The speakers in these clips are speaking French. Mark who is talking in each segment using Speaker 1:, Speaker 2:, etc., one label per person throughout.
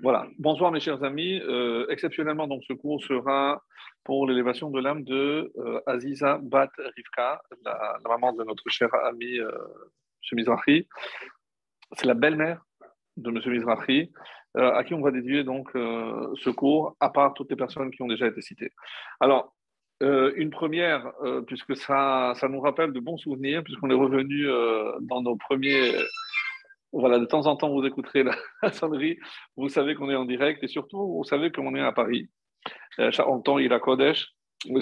Speaker 1: Voilà. Bonsoir mes chers amis. Euh, exceptionnellement, donc ce cours sera pour l'élévation de l'âme de euh, Aziza Bat Rivka, la, maman de notre cher ami euh, M. Mizrahi. C'est la belle-mère de M. Mizrahi, euh, à qui on va dédier donc ce cours, à part toutes les personnes qui ont déjà été citées. Alors, une première, puisque ça, ça nous rappelle de bons souvenirs, puisqu'on est revenu dans nos premiers voilà, de temps en temps, vous écouterez la, sonnerie. Vous savez qu'on est en direct et surtout, vous savez qu'on est à Paris. Euh, on temps, il a Kodesh.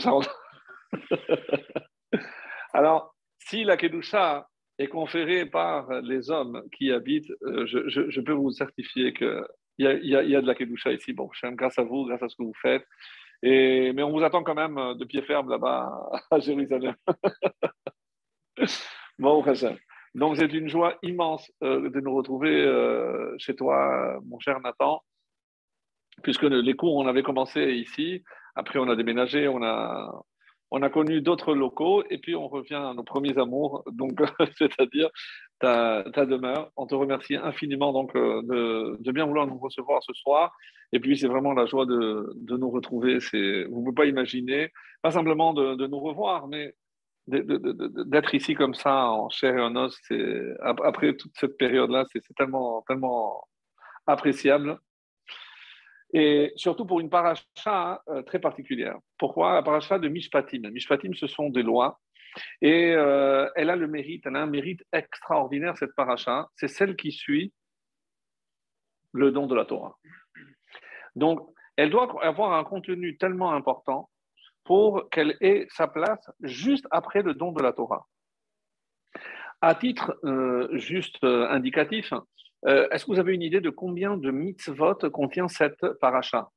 Speaker 1: Alors, si la Kedusha est conférée par les hommes qui habitent, euh, je, peux vous certifier qu'il y a, y, a, de la Kedusha ici. Bon, grâce à vous, grâce à ce que vous faites. Mais on vous attend quand même de pied ferme là-bas à Jérusalem. bon. Donc, c'est une joie immense euh, de nous retrouver euh, chez toi, mon cher Nathan, puisque les cours, on avait commencé ici. Après, on a déménagé, on a, on a connu d'autres locaux, et puis on revient à nos premiers amours, donc c'est-à-dire ta, ta, demeure. On te remercie infiniment donc euh, de, de, bien vouloir nous recevoir ce soir. Et puis, c'est vraiment la joie de, de nous retrouver. Vous ne pouvez pas imaginer, pas simplement de, de nous revoir, mais d'être ici comme ça en chair et en os, après toute cette période-là, c'est tellement, tellement appréciable. Et surtout pour une paracha euh, très particulière. Pourquoi? La paracha de Mishpatim. Mishpatim, ce sont des lois. Et euh, elle a le mérite, elle a un mérite extraordinaire, cette paracha. C'est celle qui suit le don de la Torah. Donc, elle doit avoir un contenu tellement important pour qu'elle ait sa place juste après le don de la Torah. À titre euh, juste euh, indicatif, euh, est-ce que vous avez une idée de combien de mitzvot contient cette paracha?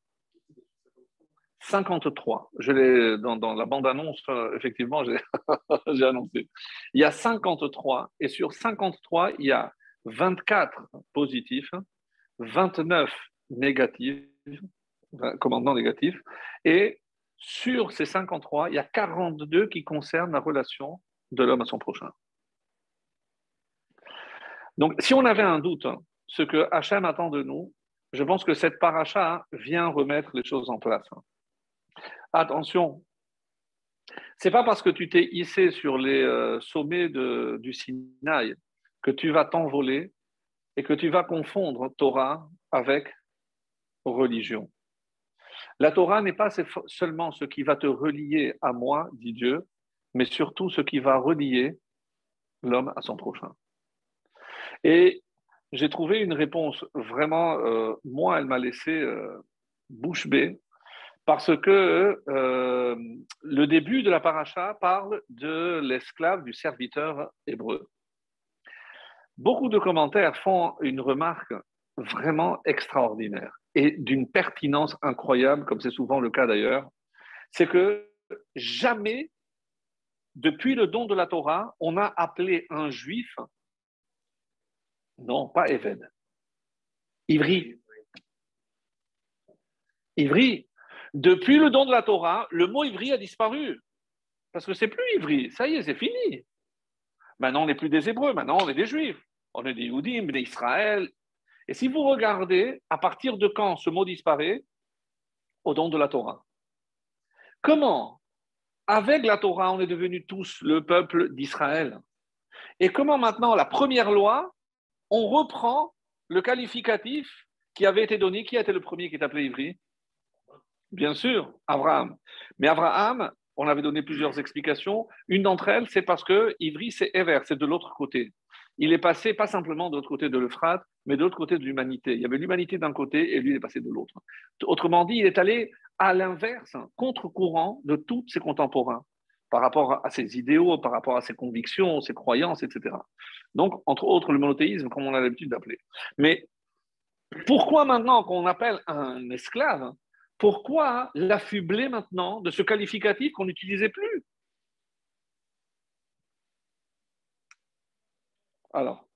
Speaker 1: 53. Je l'ai dans, la bande-annonce, effectivement, j'ai annoncé. Il y a 53, et sur 53, il y a 24 positifs, 29 négatifs, commandements négatifs, et sur ces 53, il y a 42 qui concernent la relation de l'homme à son prochain. Donc, si on avait un doute, ce que Hachem attend de nous, je pense que cette paracha vient remettre les choses en place. Attention, c'est pas parce que tu t'es hissé sur les euh, sommets du Sinaï que tu vas t'envoler et que tu vas confondre Torah avec religion. La Torah n'est pas seulement ce qui va te relier à moi, dit Dieu, mais surtout ce qui va relier l'homme à son prochain. Et j'ai trouvé une réponse vraiment, euh, moi, elle m'a laissé euh, bouche bée, parce que euh, le début de la paracha parle de l'esclave, du serviteur hébreu. Beaucoup de commentaires font une remarque vraiment extraordinaire et d'une pertinence incroyable, comme c'est souvent le cas d'ailleurs, c'est que jamais, depuis le don de la Torah, on a appelé un juif, non, pas Eved, Ivri. Ivri. Depuis le don de la Torah, le mot Ivri a disparu. Parce que c'est plus Ivri, ça y est, c'est fini. Maintenant, on n'est plus des Hébreux, maintenant, on est des Juifs. On est des Youdim, des Israël, et si vous regardez, à partir de quand ce mot disparaît Au don de la Torah? Comment Avec la Torah, on est devenus tous le peuple d'Israël? Et comment maintenant, la première loi, on reprend le qualificatif qui avait été donné, qui a été le premier qui est appelé Ivri? Bien sûr, Abraham. Mais Abraham, on avait donné plusieurs explications. Une d'entre elles, c'est parce que Ivri, c'est Ever, c'est de l'autre côté il est passé pas simplement de l'autre côté de l'Euphrate, mais de l'autre côté de l'humanité. Il y avait l'humanité d'un côté et lui, il est passé de l'autre. Autrement dit, il est allé à l'inverse, contre-courant de tous ses contemporains, par rapport à ses idéaux, par rapport à ses convictions, ses croyances, etc. Donc, entre autres, le monothéisme, comme on a l'habitude d'appeler. Mais pourquoi maintenant qu'on appelle un esclave, pourquoi l'affubler maintenant de ce qualificatif qu'on n'utilisait plus? Alors,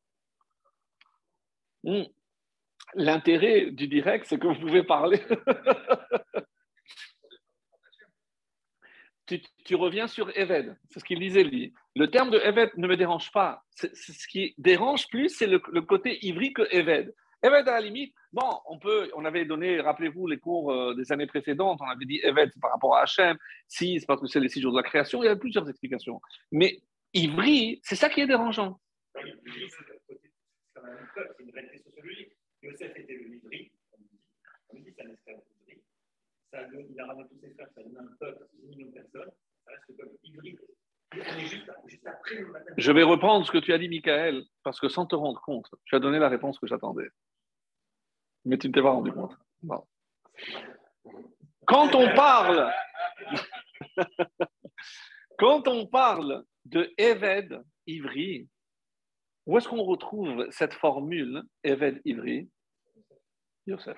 Speaker 1: l'intérêt du direct, c'est que vous pouvez parler. tu, reviens sur Eved, c'est ce qu'il disait lui. Le terme de Eved ne me dérange pas. ce qui dérange plus, c'est le, côté ivri que Eved. Eved, à la limite, bon, on peut, on avait donné, rappelez-vous, les cours euh, des années précédentes, on avait dit Eved, par rapport à Hachem, si, c'est parce que c'est les six jours de la création, il y a plusieurs explications. Mais Ivry, c'est ça qui est dérangeant. C'est une réalité sociologique. Yosef était le Ivry, on dit, c'est un esclave Ivry. il a ramené tous ses frères, ça a donné un peuple, 6 millions de personnes, ça reste le peuple Ivry. Je vais reprendre ce que tu as dit, Michael, parce que sans te rendre compte, tu as donné la réponse que j'attendais. Mais tu ne t'es pas rendu compte. Quand on parle, quand on parle de Eved Ivri, où est-ce qu'on retrouve cette formule Eved Ivri? Yosef.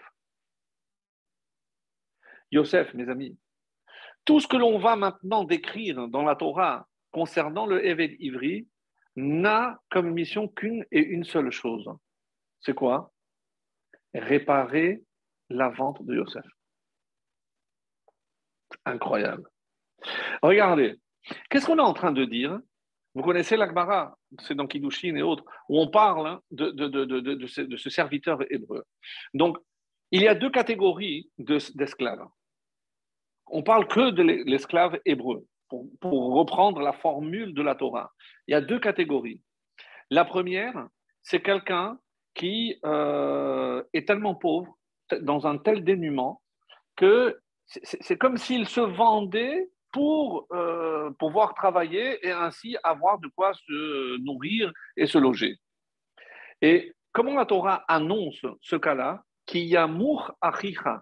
Speaker 1: Yosef, mes amis. Tout ce que l'on va maintenant décrire dans la Torah concernant le Eved Ivri n'a comme mission qu'une et une seule chose. C'est quoi? Réparer la vente de Yosef. Incroyable. Regardez, qu'est-ce qu'on est en train de dire? Vous connaissez l'Akbara, c'est dans Kiddushin et autres, où on parle de, de, de, de ce, ce, serviteur hébreu. Donc, il y a deux catégories d'esclaves. on parle que de l'esclave hébreu pour, reprendre la formule de la Torah. Il y a deux catégories. La première, c'est quelqu'un qui euh, est tellement pauvre, dans un tel dénuement, que c'est comme s'il se vendait pour euh, pouvoir travailler et ainsi avoir de quoi se nourrir et se loger. Et comment la Torah annonce ce cas-là? Qui yamour achicha.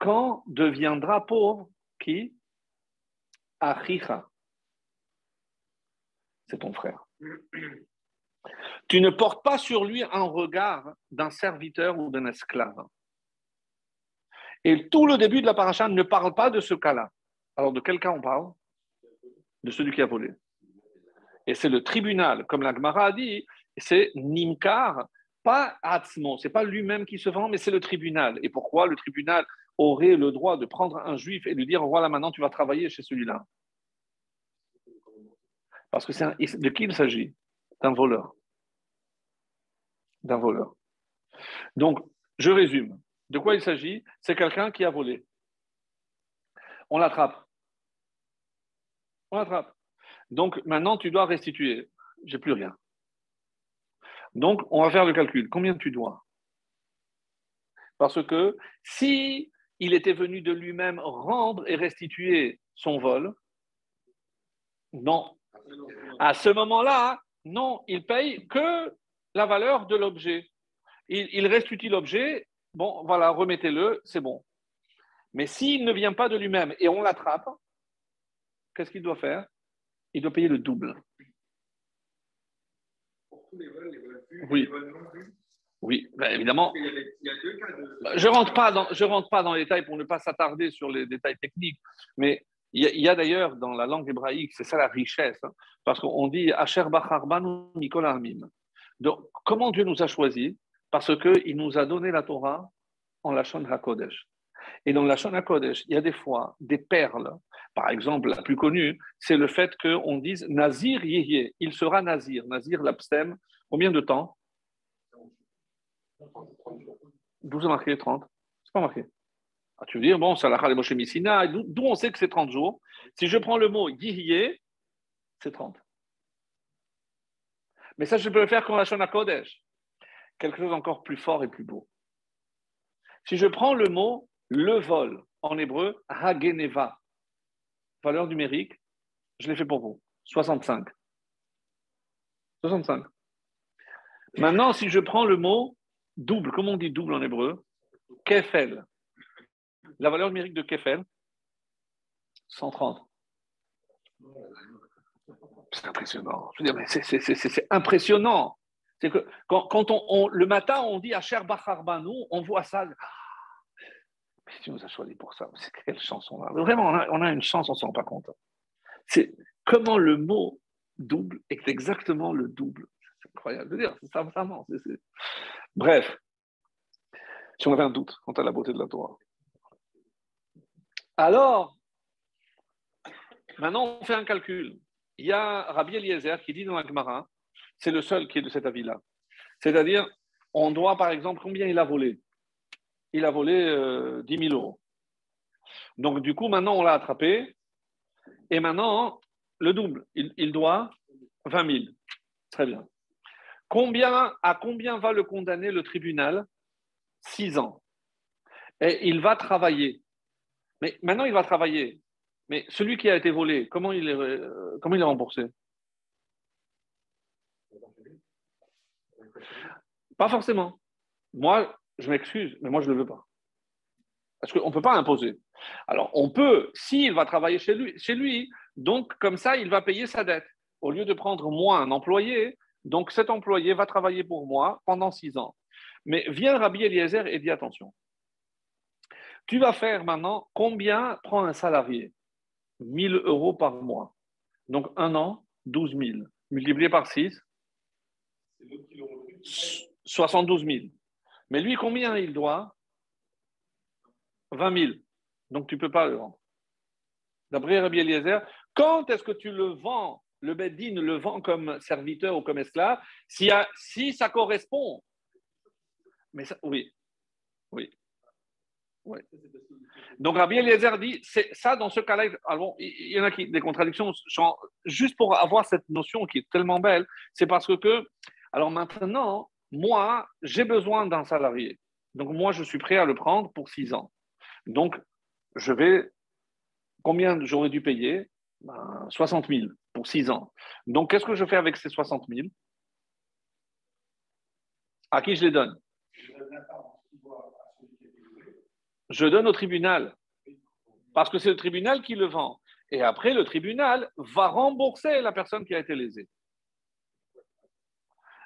Speaker 1: Quand deviendra pauvre qui? Achicha. C'est ton frère. Tu ne portes pas sur lui un regard d'un serviteur ou d'un esclave. Et tout le début de la paracha ne parle pas de ce cas-là. Alors de quel cas on parle? De celui qui a volé. Et c'est le tribunal, comme la Gemara a dit, c'est Nimkar, pas Atzmo, c'est pas lui-même qui se vend, mais c'est le tribunal. Et pourquoi le tribunal aurait le droit de prendre un juif et lui dire voilà, maintenant tu vas travailler chez celui-là? Parce que c'est de qui il s'agit? D'un voleur. D'un voleur. Donc, je résume. De quoi il s'agit? C'est quelqu'un qui a volé. On l'attrape. On l'attrape. Donc, maintenant, tu dois restituer. J'ai plus rien. Donc, on va faire le calcul. Combien tu dois? Parce que si il était venu de lui-même rendre et restituer son vol Non. À ce moment-là, non, il paye que la valeur de l'objet. Il, restitue l'objet, bon, voilà, remettez-le, c'est bon. Mais s'il ne vient pas de lui-même et on l'attrape, qu'est-ce qu'il doit faire? Il doit payer le double. Oui. Oui, ben, évidemment. Je ne rentre, pas dans, je rentre pas dans les détails pour ne pas s'attarder sur les détails techniques, mais il y a, d'ailleurs dans la langue hébraïque, c'est ça la richesse, hein, parce qu'on dit Asher Bacharbanu Nicolas Donc, comment Dieu nous a choisis? Parce qu'il nous a donné la Torah en Lachon HaKodesh. Et dans la Lachon HaKodesh, il y a des fois des perles. Par exemple, la plus connue, c'est le fait qu'on dise Nazir Yehye, il sera Nazir. Nazir, l'abstème, combien de temps? 12 marqué 30. C'est pas marqué. Ah, tu veux dire, bon, c'est la Moshe Missina, d'où on sait que c'est 30 jours? Si je prends le mot Yihye, c'est 30. Mais ça, je peux le faire comme la Shona Kodesh. Quelque chose encore plus fort et plus beau. Si je prends le mot le vol en hébreu, Hageneva, valeur numérique, je l'ai fait pour vous, 65. 65. Maintenant, si je prends le mot double, comment on dit double en hébreu? Kefel. La valeur numérique de Kefel 130. C'est impressionnant. c'est impressionnant. C'est que quand, le matin, on dit Asher nous on voit ça. Mais tu nous as choisi pour ça. C'est quelle chanson là Vraiment, on a, une chance, on ne s'en rend pas compte. C'est comment le mot double est exactement le double. C'est incroyable de dire. C'est ça, vraiment. Bref, si on avait un doute quant à la beauté de la Torah. Alors, maintenant on fait un calcul. Il y a Rabbi Eliezer qui dit dans la c'est le seul qui est de cet avis-là. C'est-à-dire, on doit, par exemple, combien il a volé? Il a volé 10 000 euros. Donc, du coup, maintenant, on l'a attrapé. Et maintenant, le double, il, doit 20 000. Très bien. Combien, à combien va le condamner le tribunal? 6 ans. Et il va travailler. Mais maintenant, il va travailler. Mais celui qui a été volé, comment il est, euh, comment il est remboursé? Pas forcément. Moi, je m'excuse, mais moi, je ne le veux pas. Parce qu'on ne peut pas imposer. Alors, on peut, s'il va travailler chez lui, chez lui, donc comme ça, il va payer sa dette. Au lieu de prendre moi un employé, donc cet employé va travailler pour moi pendant six ans. Mais vient Rabbi Eliezer et dit attention. Tu vas faire maintenant combien prend un salarié? 1000 euros par mois. Donc un an, 12 000. Multiplié par 6, 72 000. Mais lui, combien il doit? 20 000. Donc tu ne peux pas le vendre. D'après Rabbi Eliezer, quand est-ce que tu le vends? Le Beddin le vend comme serviteur ou comme esclave? Si, si ça correspond. Mais oui, oui. oui. Donc Rabbi Eliezer dit, c'est ça dans ce cas-là. Alors, il y en a qui des contradictions. Juste pour avoir cette notion qui est tellement belle, c'est parce que, alors maintenant, moi, j'ai besoin d'un salarié. Donc moi, je suis prêt à le prendre pour six ans. Donc, je vais. Combien j'aurais dû payer? 60 ben, 000 pour 6 ans. Donc, qu'est-ce que je fais avec ces 60 000 À qui je les donne? Je donne au tribunal. Parce que c'est le tribunal qui le vend. Et après, le tribunal va rembourser la personne qui a été lésée.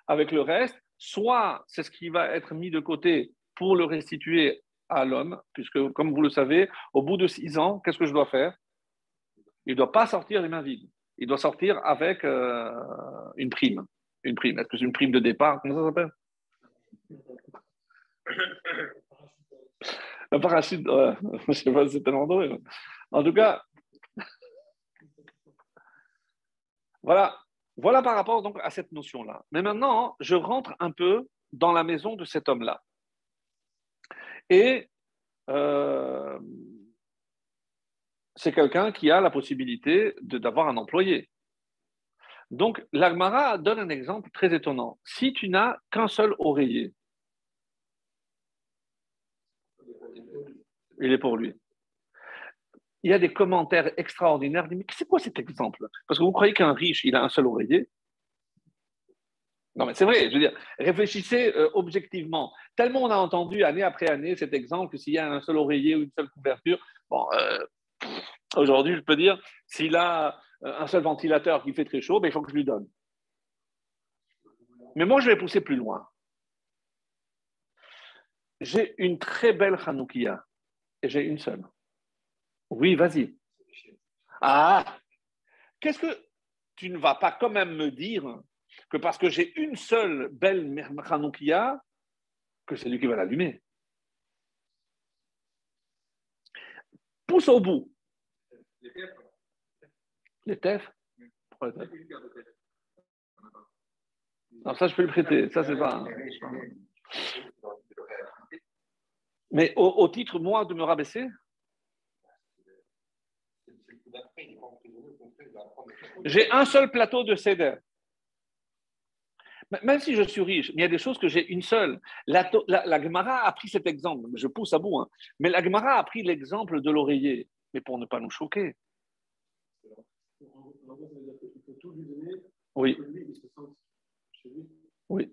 Speaker 1: Avec le reste, soit c'est ce qui va être mis de côté pour le restituer à l'homme, puisque, comme vous le savez, au bout de six ans, qu'est-ce que je dois faire? Il ne doit pas sortir les mains vides. Il doit sortir avec euh, une prime. Une prime. Est-ce que c'est une prime de départ? Comment ça s'appelle? Un je sais pas c'est tellement drôle. En tout cas, voilà. Voilà par rapport donc à cette notion-là. Mais maintenant, je rentre un peu dans la maison de cet homme-là. Et euh, c'est quelqu'un qui a la possibilité d'avoir un employé. Donc, l'Agmara donne un exemple très étonnant. Si tu n'as qu'un seul oreiller, il est pour lui. Il y a des commentaires extraordinaires. Mais c'est quoi cet exemple? Parce que vous croyez qu'un riche, il a un seul oreiller? Non, mais c'est vrai, je veux dire, réfléchissez euh, objectivement. Tellement on a entendu année après année cet exemple que s'il y a un seul oreiller ou une seule couverture, bon, euh, aujourd'hui, je peux dire, s'il a euh, un seul ventilateur qui fait très chaud, ben, il faut que je lui donne. Mais moi, je vais pousser plus loin. J'ai une très belle Hanoukia et j'ai une seule. Oui, vas-y. Ah, qu'est-ce que tu ne vas pas quand même me dire que parce que j'ai une seule belle Hanoukia, que c'est lui qui va l'allumer. Pousse au bout. Les TEF Non, ça, je peux le prêter. Ça, c'est pas. Mais au, titre, moi, de me rabaisser J'ai un seul plateau de céder. Même si je suis riche, il y a des choses que j'ai une seule. La, la, Gemara a pris cet exemple, je pousse à bout, hein. mais la Gemara a pris l'exemple de l'oreiller, mais pour ne pas nous choquer. Oui. Oui.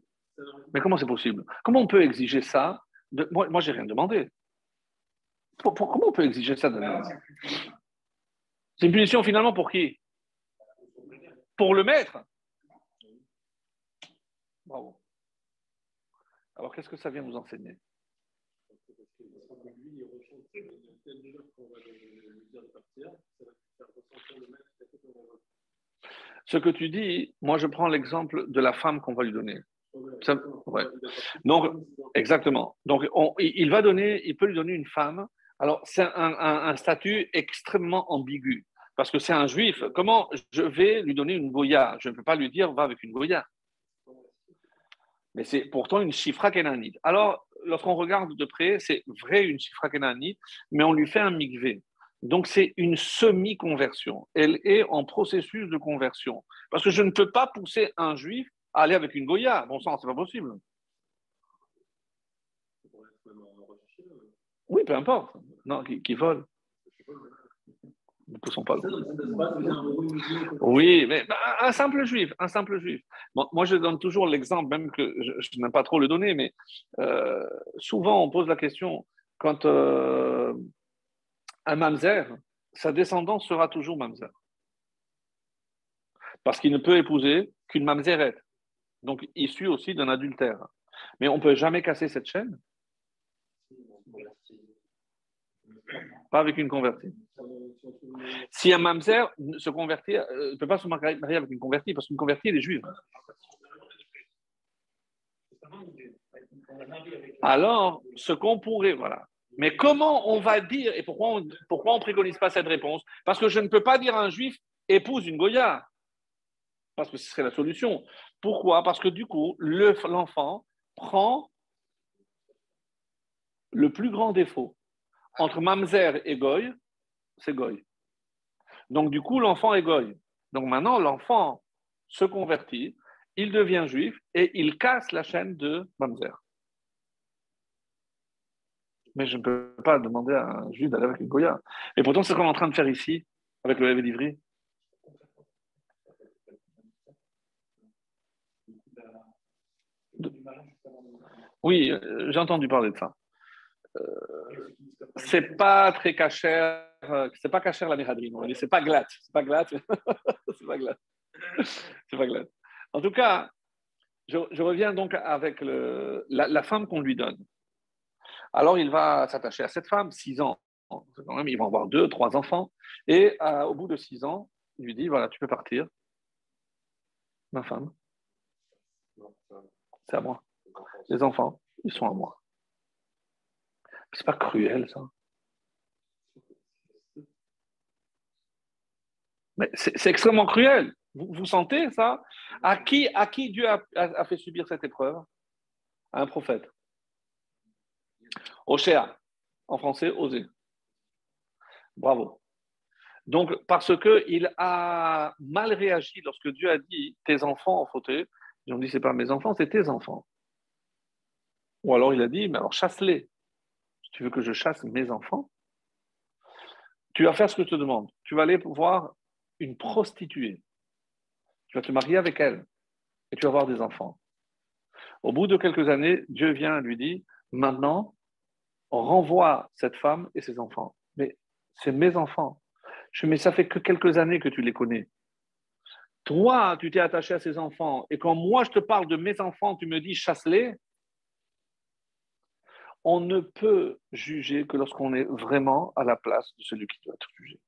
Speaker 1: Mais comment c'est possible? Comment on peut exiger ça de... Moi, moi j'ai rien demandé. comment on peut exiger ça de C'est une punition finalement pour qui? Pour le maître Bravo. Alors, qu'est-ce que ça vient nous enseigner? Ce que tu dis, moi je prends l'exemple de la femme qu'on va lui donner. Exactement. Donc, il va donner, il peut lui donner une femme. Alors, c'est un, statut extrêmement ambigu parce que c'est un juif. Comment je vais lui donner une goya? Je ne peux pas lui dire va avec une goya. Mais c'est pourtant une chifra kénanite. Alors, lorsqu'on regarde de près, c'est vrai une chifra kénanite, mais on lui fait un mikvé. Donc, c'est une semi-conversion. Elle est en processus de conversion. Parce que je ne peux pas pousser un juif à aller avec une Goya. Bon sang, c'est pas possible. Oui, peu importe. Non, qui, qui vole. Oui, mais bah, un simple juif, un simple juif. moi, je donne toujours l'exemple, même que je, n'aime pas trop le donner, mais euh, souvent on pose la question quand euh, un mamzer, sa descendance sera toujours mamzer. Parce qu'il ne peut épouser qu'une mamzerette, donc issu aussi d'un adultère. Mais on ne peut jamais casser cette chaîne. Pas avec une convertie. Si un mamzer se convertit, euh, ne peut pas se marier avec une convertie, parce qu'une convertie, elle est juive. Alors, ce qu'on pourrait, voilà. Mais comment on va dire, et pourquoi on ne préconise pas cette réponse? Parce que je ne peux pas dire à un juif, épouse une Goya. Parce que ce serait la solution. Pourquoi? Parce que du coup, l'enfant prend le plus grand défaut entre mamzer et goy, c'est goy. Donc du coup, l'enfant est goy. Donc maintenant, l'enfant se convertit, il devient juif et il casse la chaîne de mamzer. Mais je ne peux pas demander à un juif d'aller avec une goya. Et pourtant, c'est ce qu'on est en train de faire ici, avec le Réveil d'Ivry. Oui, euh, j'ai entendu parler de ça. Euh, c'est pas très cachère, c'est pas cachère la méradrine, on dit c'est pas glatte, c'est pas glatte, c'est pas glatte, c'est pas glatte. En tout cas, je, reviens donc avec le, la, femme qu'on lui donne. Alors il va s'attacher à cette femme, six ans, quand même, ils vont avoir deux, trois enfants, et au bout de six ans, il lui dit voilà, tu peux partir, ma femme, c'est à moi. Les enfants, ils sont à moi. C'est pas cruel, ça. Mais c'est extrêmement cruel. Vous, sentez ça? À qui, à qui Dieu a, fait subir cette épreuve? À un prophète. Oshéa, en français, osé. Bravo. Donc, parce qu'il a mal réagi lorsque Dieu a dit tes enfants ont fauté, ils ont dit c'est pas mes enfants, c'est tes enfants. Ou alors il a dit mais alors chasse-les tu veux que je chasse mes enfants Tu vas faire ce que je te demande. Tu vas aller voir une prostituée. Tu vas te marier avec elle et tu vas avoir des enfants. Au bout de quelques années, Dieu vient et lui dit, maintenant, renvoie cette femme et ses enfants. Mais c'est mes enfants. Je mais ça fait que quelques années que tu les connais. Toi, tu t'es attaché à ces enfants, et quand moi je te parle de mes enfants, tu me dis chasse-les, on ne peut juger que lorsqu'on est vraiment à la place de celui qui doit être jugé.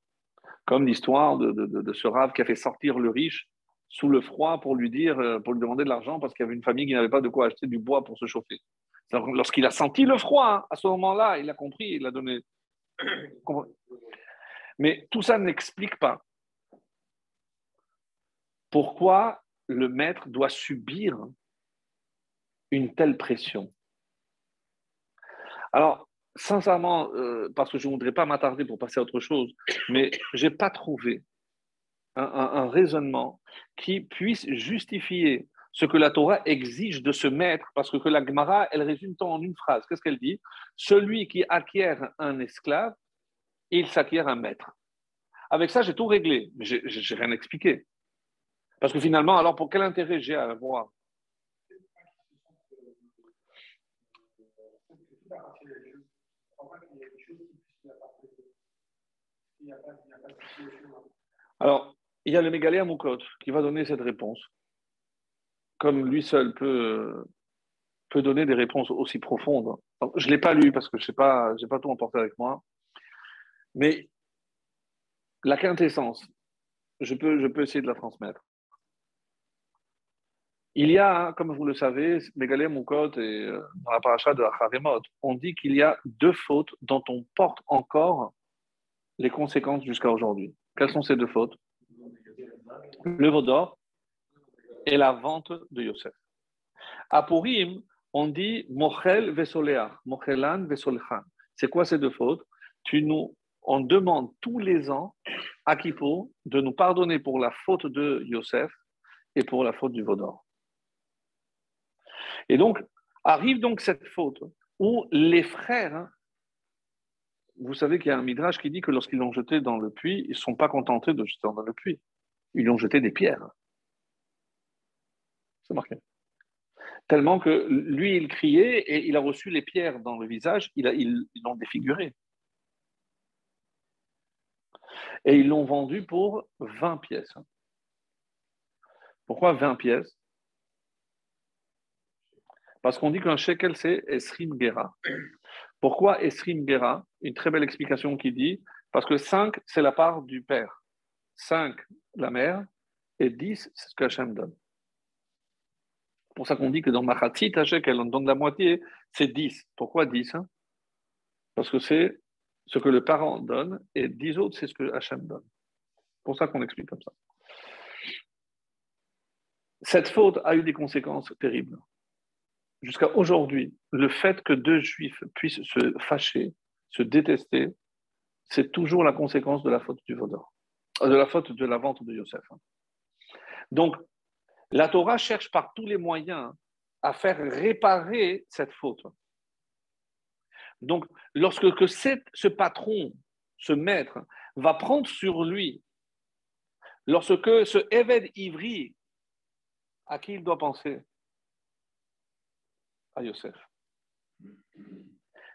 Speaker 1: Comme l'histoire de, ce rave qui a fait sortir le riche sous le froid pour lui dire, euh, pour lui demander de l'argent parce qu'il y avait une famille qui n'avait pas de quoi acheter du bois pour se chauffer. Lorsqu'il a senti le froid, hein, à ce moment-là, il a compris, il a donné. Mais tout ça n'explique pas pourquoi le maître doit subir une telle pression. Alors, sincèrement, euh, parce que je ne voudrais pas m'attarder pour passer à autre chose, mais je n'ai pas trouvé un, raisonnement qui puisse justifier ce que la Torah exige de ce maître, parce que, la Gemara, elle résume tout en une phrase. Qu'est-ce qu'elle dit? Celui qui acquiert un esclave, il s'acquiert un maître. Avec ça, j'ai tout réglé, mais je n'ai rien expliqué. Parce que finalement, alors pour quel intérêt j'ai à avoir Alors, il y a le Mégalé Moukot qui va donner cette réponse. Comme lui seul peut, donner des réponses aussi profondes. je ne l'ai pas lu parce que je n'ai pas, pas tout emporté avec moi. Mais la quintessence, je peux, je essayer de la transmettre. Il y a, comme vous le savez, Mégalé Moukot et euh, dans la paracha de Acharemot, on dit qu'il y a deux fautes dont on porte encore les conséquences jusqu'à aujourd'hui. Quelles sont ces deux fautes? Le d'or et la vente de Yosef. À Purim, on dit Mochel vesoleach, Mochelan vesolechan. C'est quoi ces deux fautes? Tu nous, On demande tous les ans à Kippo de nous pardonner pour la faute de Yosef et pour la faute du Vaudor. Et donc, arrive donc cette faute où les frères, vous savez qu'il y a un midrash qui dit que lorsqu'ils l'ont jeté dans le puits, ils ne sont pas contentés de jeter dans le puits. Ils lui ont jeté des pierres. C'est marqué. Tellement que lui, il criait et il a reçu les pierres dans le visage, ils l'ont défiguré. Et ils l'ont vendu pour 20 pièces. Pourquoi 20 pièces? Parce qu'on dit qu'un shekel, c'est Esrim Gera. Pourquoi Esrim Gera Une très belle explication qui dit parce que 5, c'est la part du père. 5, la mère, et 10, c'est ce que Hachem donne. C'est pour ça qu'on dit que dans Machatit, Shekel, on donne la moitié, c'est 10. Pourquoi 10 hein? Parce que c'est ce que le parent donne, et 10 autres, c'est ce que Hachem donne. C'est pour ça qu'on explique comme ça. Cette faute a eu des conséquences terribles. Jusqu'à aujourd'hui, le fait que deux juifs puissent se fâcher, se détester, c'est toujours la conséquence de la faute du vaudor, euh, de la faute de la vente de Yosef. Donc, la Torah cherche par tous les moyens à faire réparer cette faute. Donc, lorsque que ce patron, ce maître, va prendre sur lui, lorsque ce Eved Ivri, à qui il doit penser À Yosef.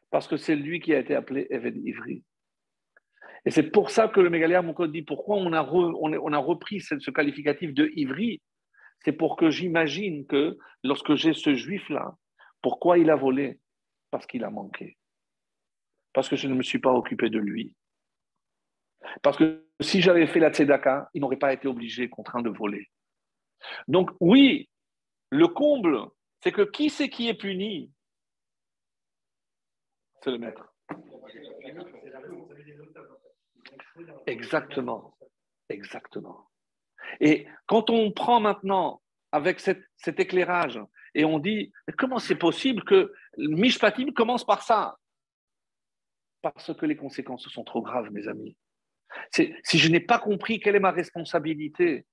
Speaker 1: Parce que c'est lui qui a été appelé Eved Ivri. Et c'est pour ça que le Mégalia Moukod dit pourquoi on a, on, a repris ce, qualificatif de Ivri? C'est pour que j'imagine que lorsque j'ai ce juif-là, pourquoi il a volé? Parce qu'il a manqué. Parce que je ne me suis pas occupé de lui. Parce que si j'avais fait la tzedaka, il n'aurait pas été obligé, contraint de voler. Donc oui, le comble, c'est que qui c'est qui est puni? C'est le maître. Exactement. Exactement. Et quand on prend maintenant avec cet éclairage et on dit comment c'est possible que Mishpatim commence par ça? Parce que les conséquences sont trop graves, mes amis. Si je n'ai pas compris quelle est ma responsabilité,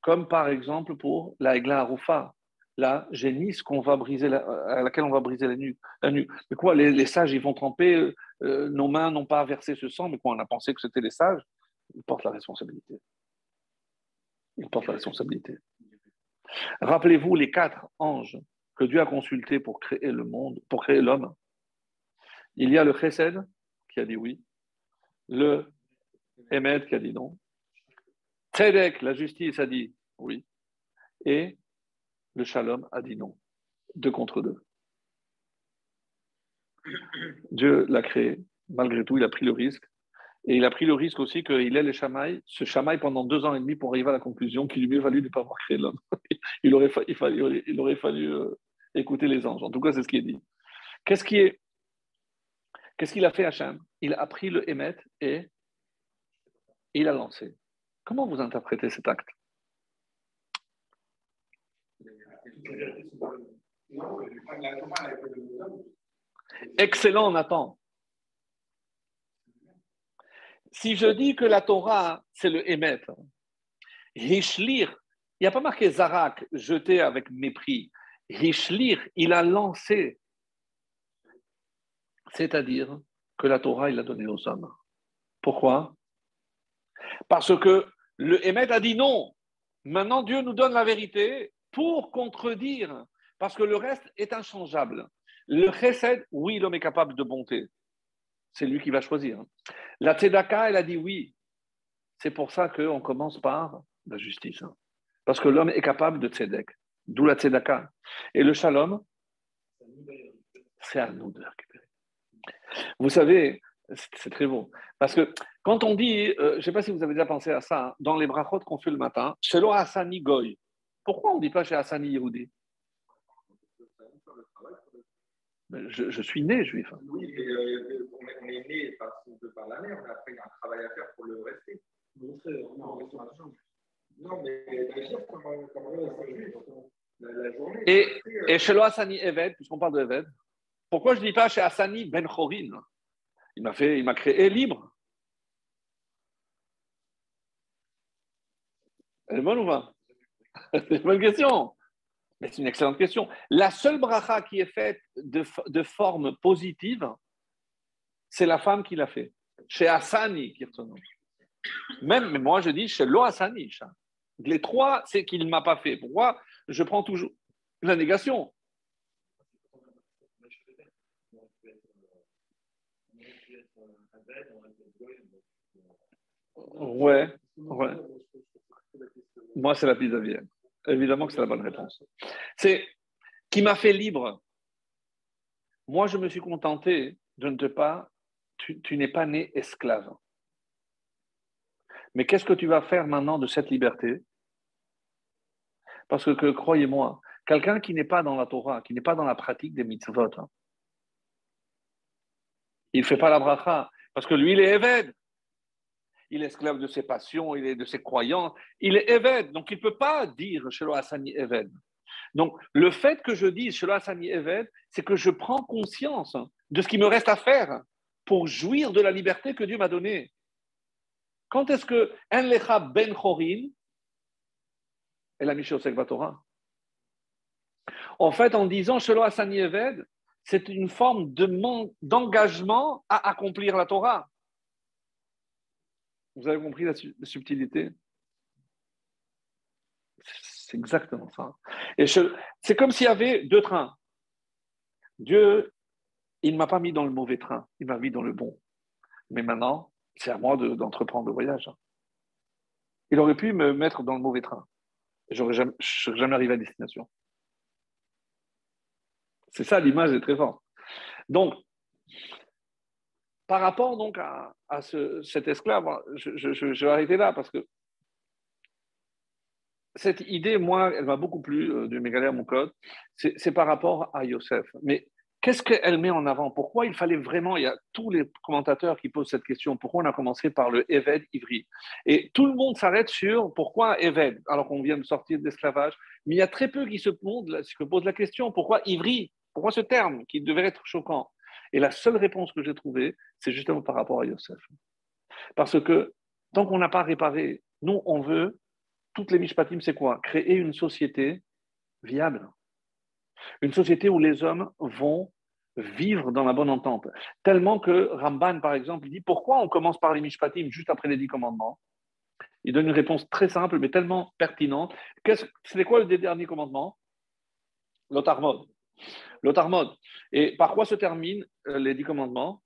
Speaker 1: comme par exemple pour la Egla Arufa, la génisse qu'on va briser à laquelle on va briser la nuque. La. Mais quoi, les, sages, ils vont tremper, euh, nos mains n'ont pas versé ce sang, mais quoi, on a pensé que c'était les sages? Ils portent la responsabilité. Ils portent la responsabilité. Rappelez-vous les quatre anges que Dieu a consultés pour créer le monde, pour créer l'homme. Il y a le Chesed qui a dit oui, le Emed qui a dit non, Tzedek, la justice, a dit oui, et le shalom a dit non. Deux contre deux. Dieu l'a créé. Malgré tout, il a pris le risque. Et il a pris le risque aussi qu'il ait les chamailles, ce chamaille pendant deux ans et demi pour arriver à la conclusion qu'il lui mieux valu de ne pas avoir créé l'homme. il, aurait fallu, euh, écouter les anges. En tout cas, c'est ce qui est dit. Qu'est-ce qui est Qu'est-ce qu'il a fait Hachem? Il a pris le émet et il a lancé. Comment vous interprétez cet acte? Excellent, Nathan. Si je dis que la Torah, c'est le Emet, Hishlir, il n'y a pas marqué Zarak, jeté avec mépris. Hishlir, il a lancé. C'est-à-dire que la Torah, il l'a donné aux hommes. Pourquoi? Parce que le Emet a dit non. Maintenant, Dieu nous donne la vérité pour contredire, parce que le reste est inchangeable. Le chesed, oui, l'homme est capable de bonté. C'est lui qui va choisir. La tzedaka, elle a dit oui. C'est pour ça qu'on commence par la justice. Parce que l'homme est capable de tzedek. D'où la tzedaka. Et le shalom, c'est à nous de récupérer. Vous savez, c'est très beau. Parce que quand on dit, euh, je ne sais pas si vous avez déjà pensé à ça, hein, dans les brachot qu'on fait le matin, selon Hassani Goy, pourquoi on ne dit pas chez Hassani Yehudi je, je, suis né juif. Hein.
Speaker 2: Oui, mais euh, on est né par, par la mère, mais après il y a un travail à faire pour le rester. Non, mais d'agir comme, comme un juif. La, la journée.
Speaker 1: Et,
Speaker 2: après, euh,
Speaker 1: et chez le Hassani Eved, puisqu'on parle de Eved, pourquoi je ne dis pas chez Hassani Ben Chorin? Il m'a fait, il m'a créé libre. Elle est bonne ou pas? C'est une bonne question. C'est une excellente question. La seule bracha qui est faite de, de forme positive, c'est la femme qui l'a fait. Chez Hassani. Même, mais moi je dis chez Lo Hassani. Les trois, c'est qu'il ne m'a pas fait. Pourquoi? Je prends toujours la négation. Ouais, ouais. Moi, c'est la pizza vienne. Évidemment que c'est la bonne réponse. C'est qui m'a fait libre. Moi, je me suis contenté de ne te pas. Tu, n'es pas né esclave. Mais qu'est-ce que tu vas faire maintenant de cette liberté? Parce que, que, croyez-moi, quelqu'un qui n'est pas dans la Torah, qui n'est pas dans la pratique des mitzvot, hein, il ne fait pas la bracha. Parce que lui, il est évêque. Il est esclave de ses passions, il est de ses croyances, il est évêque. Donc, il ne peut pas dire Shelo Hassani évêque. Donc, le fait que je dise Shelo Hassani évêque, c'est que je prends conscience de ce qui me reste à faire pour jouir de la liberté que Dieu m'a donnée. Quand est-ce que En Lecha Ben Chorin est la Mishnah Torah En fait, en disant Shelo Hassani Eved, c'est une forme de d'engagement à accomplir la Torah. Vous avez compris la, subtilité? C'est exactement ça. C'est comme s'il y avait deux trains. Dieu, il ne m'a pas mis dans le mauvais train, il m'a mis dans le bon. Mais maintenant, c'est à moi d'entreprendre le voyage. Il aurait pu me mettre dans le mauvais train. Je n'aurais jamais, jamais arrivé à destination. C'est ça, l'image est très forte. Donc, par rapport donc à, à ce, cet esclave, je, je, je, vais arrêter là parce que cette idée, moi, elle m'a beaucoup plu euh, du Mégalère, mon code. C'est par rapport à Yosef. Mais Qu'est-ce qu'elle met en avant? Pourquoi il fallait vraiment, il y a tous les commentateurs qui posent cette question, pourquoi on a commencé par le Eved Ivri? Et tout le monde s'arrête sur pourquoi Eved, alors qu'on vient de sortir de l'esclavage, mais il y a très peu qui se posent la question, pourquoi Ivri? Pourquoi ce terme qui devait être choquant? Et la seule réponse que j'ai trouvée, c'est justement par rapport à Yosef. Parce que tant qu'on n'a pas réparé, nous, on veut, toutes les Mishpatim, c'est quoi? Créer une société viable une société où les hommes vont vivre dans la bonne entente. Tellement que Ramban, par exemple, dit pourquoi on commence par les Mishpatim juste après les dix commandements? Il donne une réponse très simple, mais tellement pertinente. C'était quoi le dernier commandement? L'Otarmod. L'Otarmod. Et par quoi se terminent euh, les dix commandements?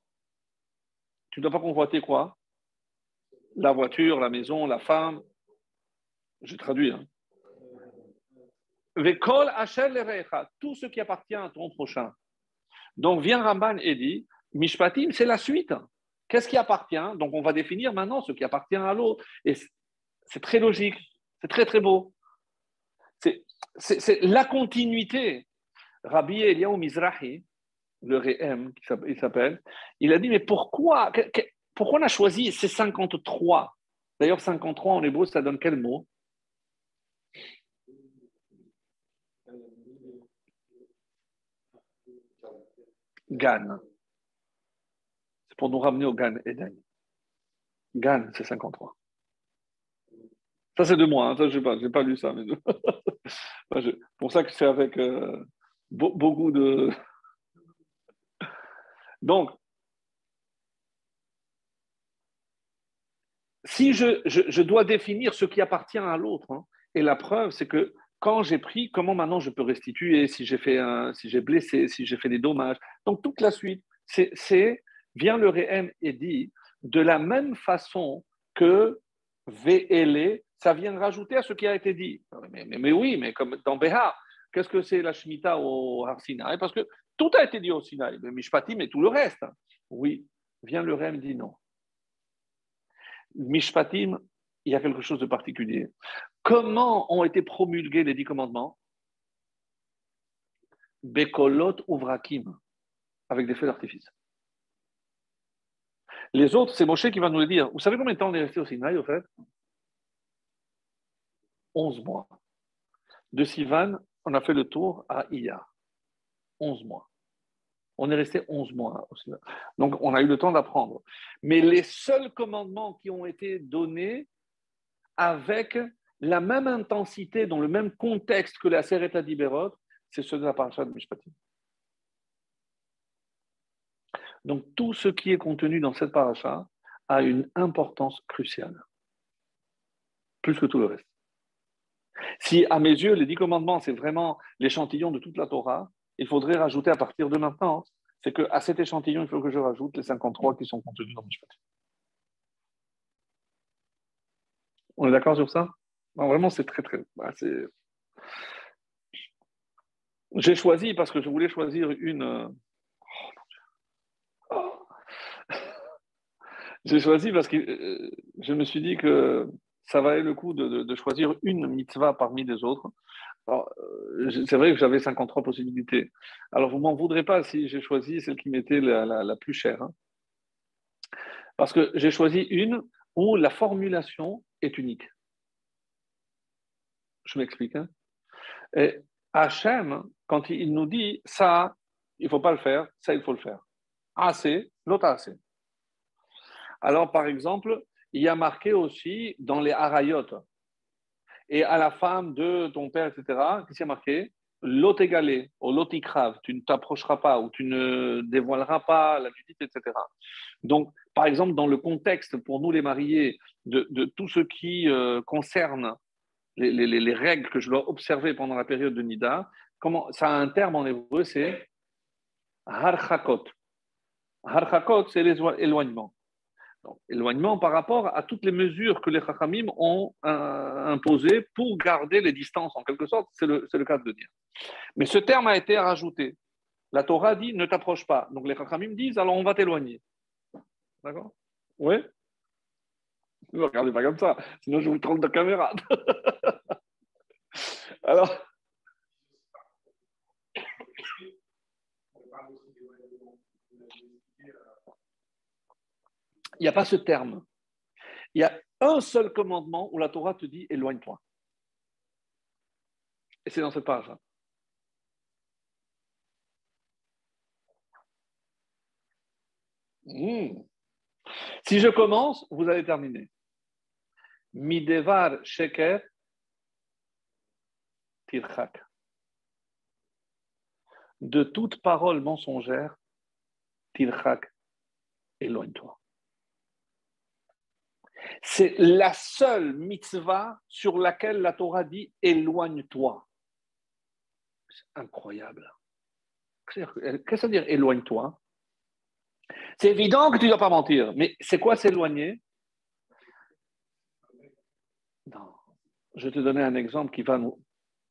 Speaker 1: Tu ne dois pas convoiter quoi? La voiture, la maison, la femme. Je traduis. Hein. Tout ce qui appartient à ton prochain. Donc vient Ramban et dit, Mishpatim, c'est la suite. Qu'est-ce qui appartient? Donc on va définir maintenant ce qui appartient à l'autre. Et c'est très logique, c'est très très beau. C'est la continuité. Rabbi Eliyahu Mizrahi, le Rehem, il s'appelle, il a dit, mais pourquoi, pourquoi on a choisi ces 53 D'ailleurs, 53 en hébreu, ça donne quel mot? Gan. C'est pour nous ramener au Gan Eden. Gan, c'est 53. Ça, c'est de moi. Hein. Ça, je n'ai pas, pas, lu ça. Mais pour ça que c'est avec euh, beaucoup de. Donc, si je, je, dois définir ce qui appartient à l'autre, hein, et la preuve, c'est que quand j'ai pris, comment maintenant je peux restituer si j'ai fait un, si j'ai blessé, si j'ai fait des dommages. Donc toute la suite, c'est vient le Réhem et dit de la même façon que VLE, ça vient rajouter à ce qui a été dit. Mais, mais, mais oui, mais comme dans Béha, qu'est-ce que c'est la Shemitah au Har Sinai? Parce que tout a été dit au Sinaï, le Mishpatim et tout le reste. Oui, vient le Réhem dit non. Mishpatim, il y a quelque chose de particulier. Comment ont été promulgués les dix commandements? Bekolot Uvrakim, avec des feux d'artifice. Les autres, c'est Moshe qui va nous le dire. Vous savez combien de temps on est resté au Sinaï, au fait? 11 mois. De Sivan on a fait le tour à Iya, 11 mois. On est resté 11 mois. Donc, on a eu le temps d'apprendre. Mais les seuls commandements qui ont été donnés avec la même intensité, dans le même contexte que la Sereta d'Iberot, c'est ceux de la paracha de Mishpatim. Donc, tout ce qui est contenu dans cette paracha a une importance cruciale, plus que tout le reste. Si, à mes yeux, les dix commandements, c'est vraiment l'échantillon de toute la Torah, il faudrait rajouter à partir de maintenant, c'est qu'à cet échantillon, il faut que je rajoute les 53 qui sont contenus dans Mishpat. On est d'accord sur ça? Vraiment, c'est très, très. Bah, J'ai choisi parce que je voulais choisir une. Euh, oh, J'ai choisi parce que euh, je me suis dit que ça valait le coup de, choisir une mitzvah parmi les autres. Euh, c'est vrai que j'avais 53 possibilités. Alors, vous m'en voudrez pas si j'ai choisi celle qui m'était la, plus chère. Hein. Parce que j'ai choisi une où la formulation est unique. Je m'explique. Hein. Et Hachem, quand il nous dit ça, il ne faut pas le faire, ça, il faut le faire. Assez, l'autre assez. Alors, par exemple, il y a marqué aussi dans les harayot. Et à la femme de ton père, etc., qu'est-ce qui a marqué? L'ot égalé, ou l'ot tu ne t'approcheras pas, ou tu ne dévoileras pas la nudité, etc. Donc, par exemple, dans le contexte pour nous les mariés de, tout ce qui euh, concerne les, règles que je dois observer pendant la période de Nida, comment, ça a un terme en hébreu, c'est harchakot. Harchakot, c'est l'éloignement éloignement par rapport à toutes les mesures que les Chachamim ont euh, imposées pour garder les distances, en quelque sorte, c'est le, cas de dire. Mais ce terme a été rajouté. La Torah dit ne t'approche pas. Donc les Chachamim disent alors on va t'éloigner. D'accord? Oui Ne regardez pas comme ça, sinon je vous trompe de caméra. alors. il n'y a pas ce terme. Il y a un seul commandement où la Torah te dit éloigne-toi. Et c'est dans cette page. Hmm. Si je commence, vous allez terminer. Midevar sheker tirchak. De toute parole mensongère, tirchak, éloigne-toi. C'est la seule mitzvah sur laquelle la Torah dit éloigne-toi. C'est incroyable. Qu'est-ce que ça veut dire éloigne-toi? C'est évident que tu ne dois pas mentir, mais c'est quoi s'éloigner? Je vais te donner un exemple qui va nous,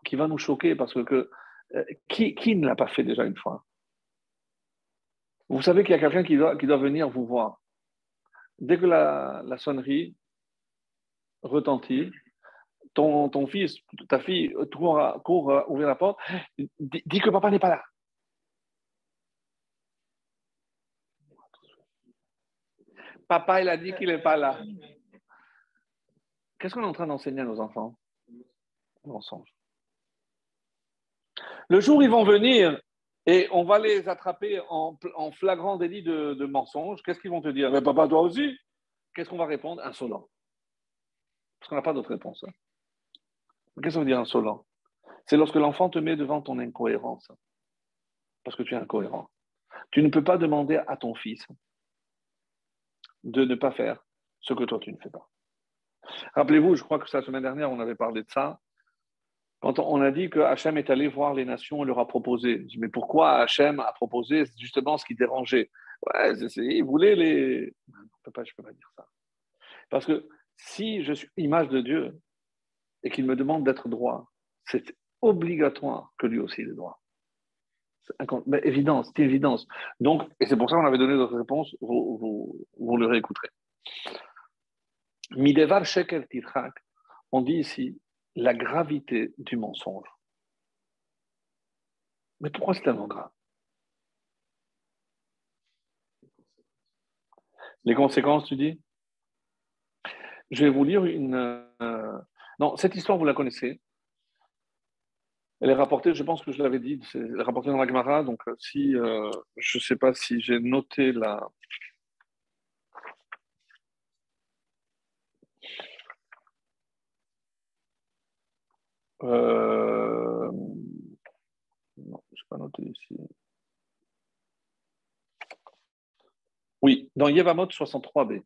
Speaker 1: qui va nous choquer parce que euh, qui, qui, ne l'a pas fait déjà une fois? Vous savez qu'il y a quelqu'un qui doit, qui doit venir vous voir. Dès que la, sonnerie retentit, ton, ton, fils, ta fille court, court ouvrir la porte, dit, que papa n'est pas là. Papa, il a dit qu'il n'est pas là. Qu'est-ce qu'on est en train d'enseigner à nos enfants? Mensonge. Le jour ils vont venir et on va les attraper en, flagrant délit de, de mensonge. Qu'est-ce qu'ils vont te dire? Mais papa, toi aussi? Qu'est-ce qu'on va répondre? Insolent. Parce qu'on n'a pas d'autre réponse. Hein. Qu'est-ce que ça veut dire insolent? C'est lorsque l'enfant te met devant ton incohérence. Parce que tu es incohérent. Tu ne peux pas demander à ton fils de ne pas faire ce que toi tu ne fais pas. Rappelez-vous, je crois que la semaine dernière, on avait parlé de ça. Quand on a dit que Hachem est allé voir les nations et leur a proposé, je dis, mais pourquoi Hachem a proposé justement ce qui dérangeait? Ouais, Il voulait les. Je ne peux pas dire ça. Parce que si je suis image de Dieu et qu'il me demande d'être droit, c'est obligatoire que lui aussi est droit. C'est évidence, c'est évidence. Donc, et c'est pour ça qu'on avait donné notre réponse, vous, vous, le réécouterez. Midevar shekel tirhak, on dit ici, la gravité du mensonge. Mais pourquoi c'est tellement grave? Les conséquences, tu dis? Je vais vous lire une... Euh, non, cette histoire, vous la connaissez. Elle est rapportée, je pense que je l'avais dit, c'est rapporté dans la Gemara. Donc, euh, si euh, je ne sais pas si j'ai noté la. Non, je n'ai pas noté ici. Oui, dans Yevamot 63b.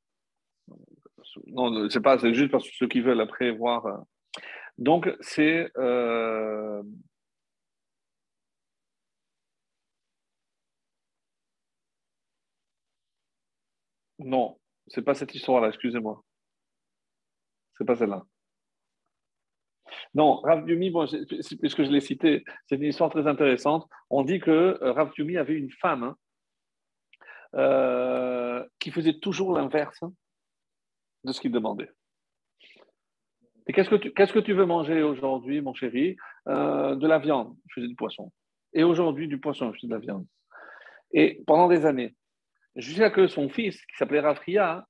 Speaker 1: Non, c'est pas, c'est juste parce que ceux qui veulent après voir. Euh, donc, c'est. Euh... Non, c'est pas cette histoire-là, excusez-moi. C'est pas celle-là. Non, Rav Yumi, bon, puisque je l'ai cité, c'est une histoire très intéressante. On dit que euh, Rav Yumi avait une femme hein, euh, qui faisait toujours l'inverse de ce qu'il demandait. Et qu'est-ce que tu, que tu veux manger aujourd'hui, mon chéri? Euh, De la viande. Je faisais du poisson. Et aujourd'hui, du poisson, je faisais de la viande. Et pendant des années, jusqu'à que son fils, qui s'appelait Rafria,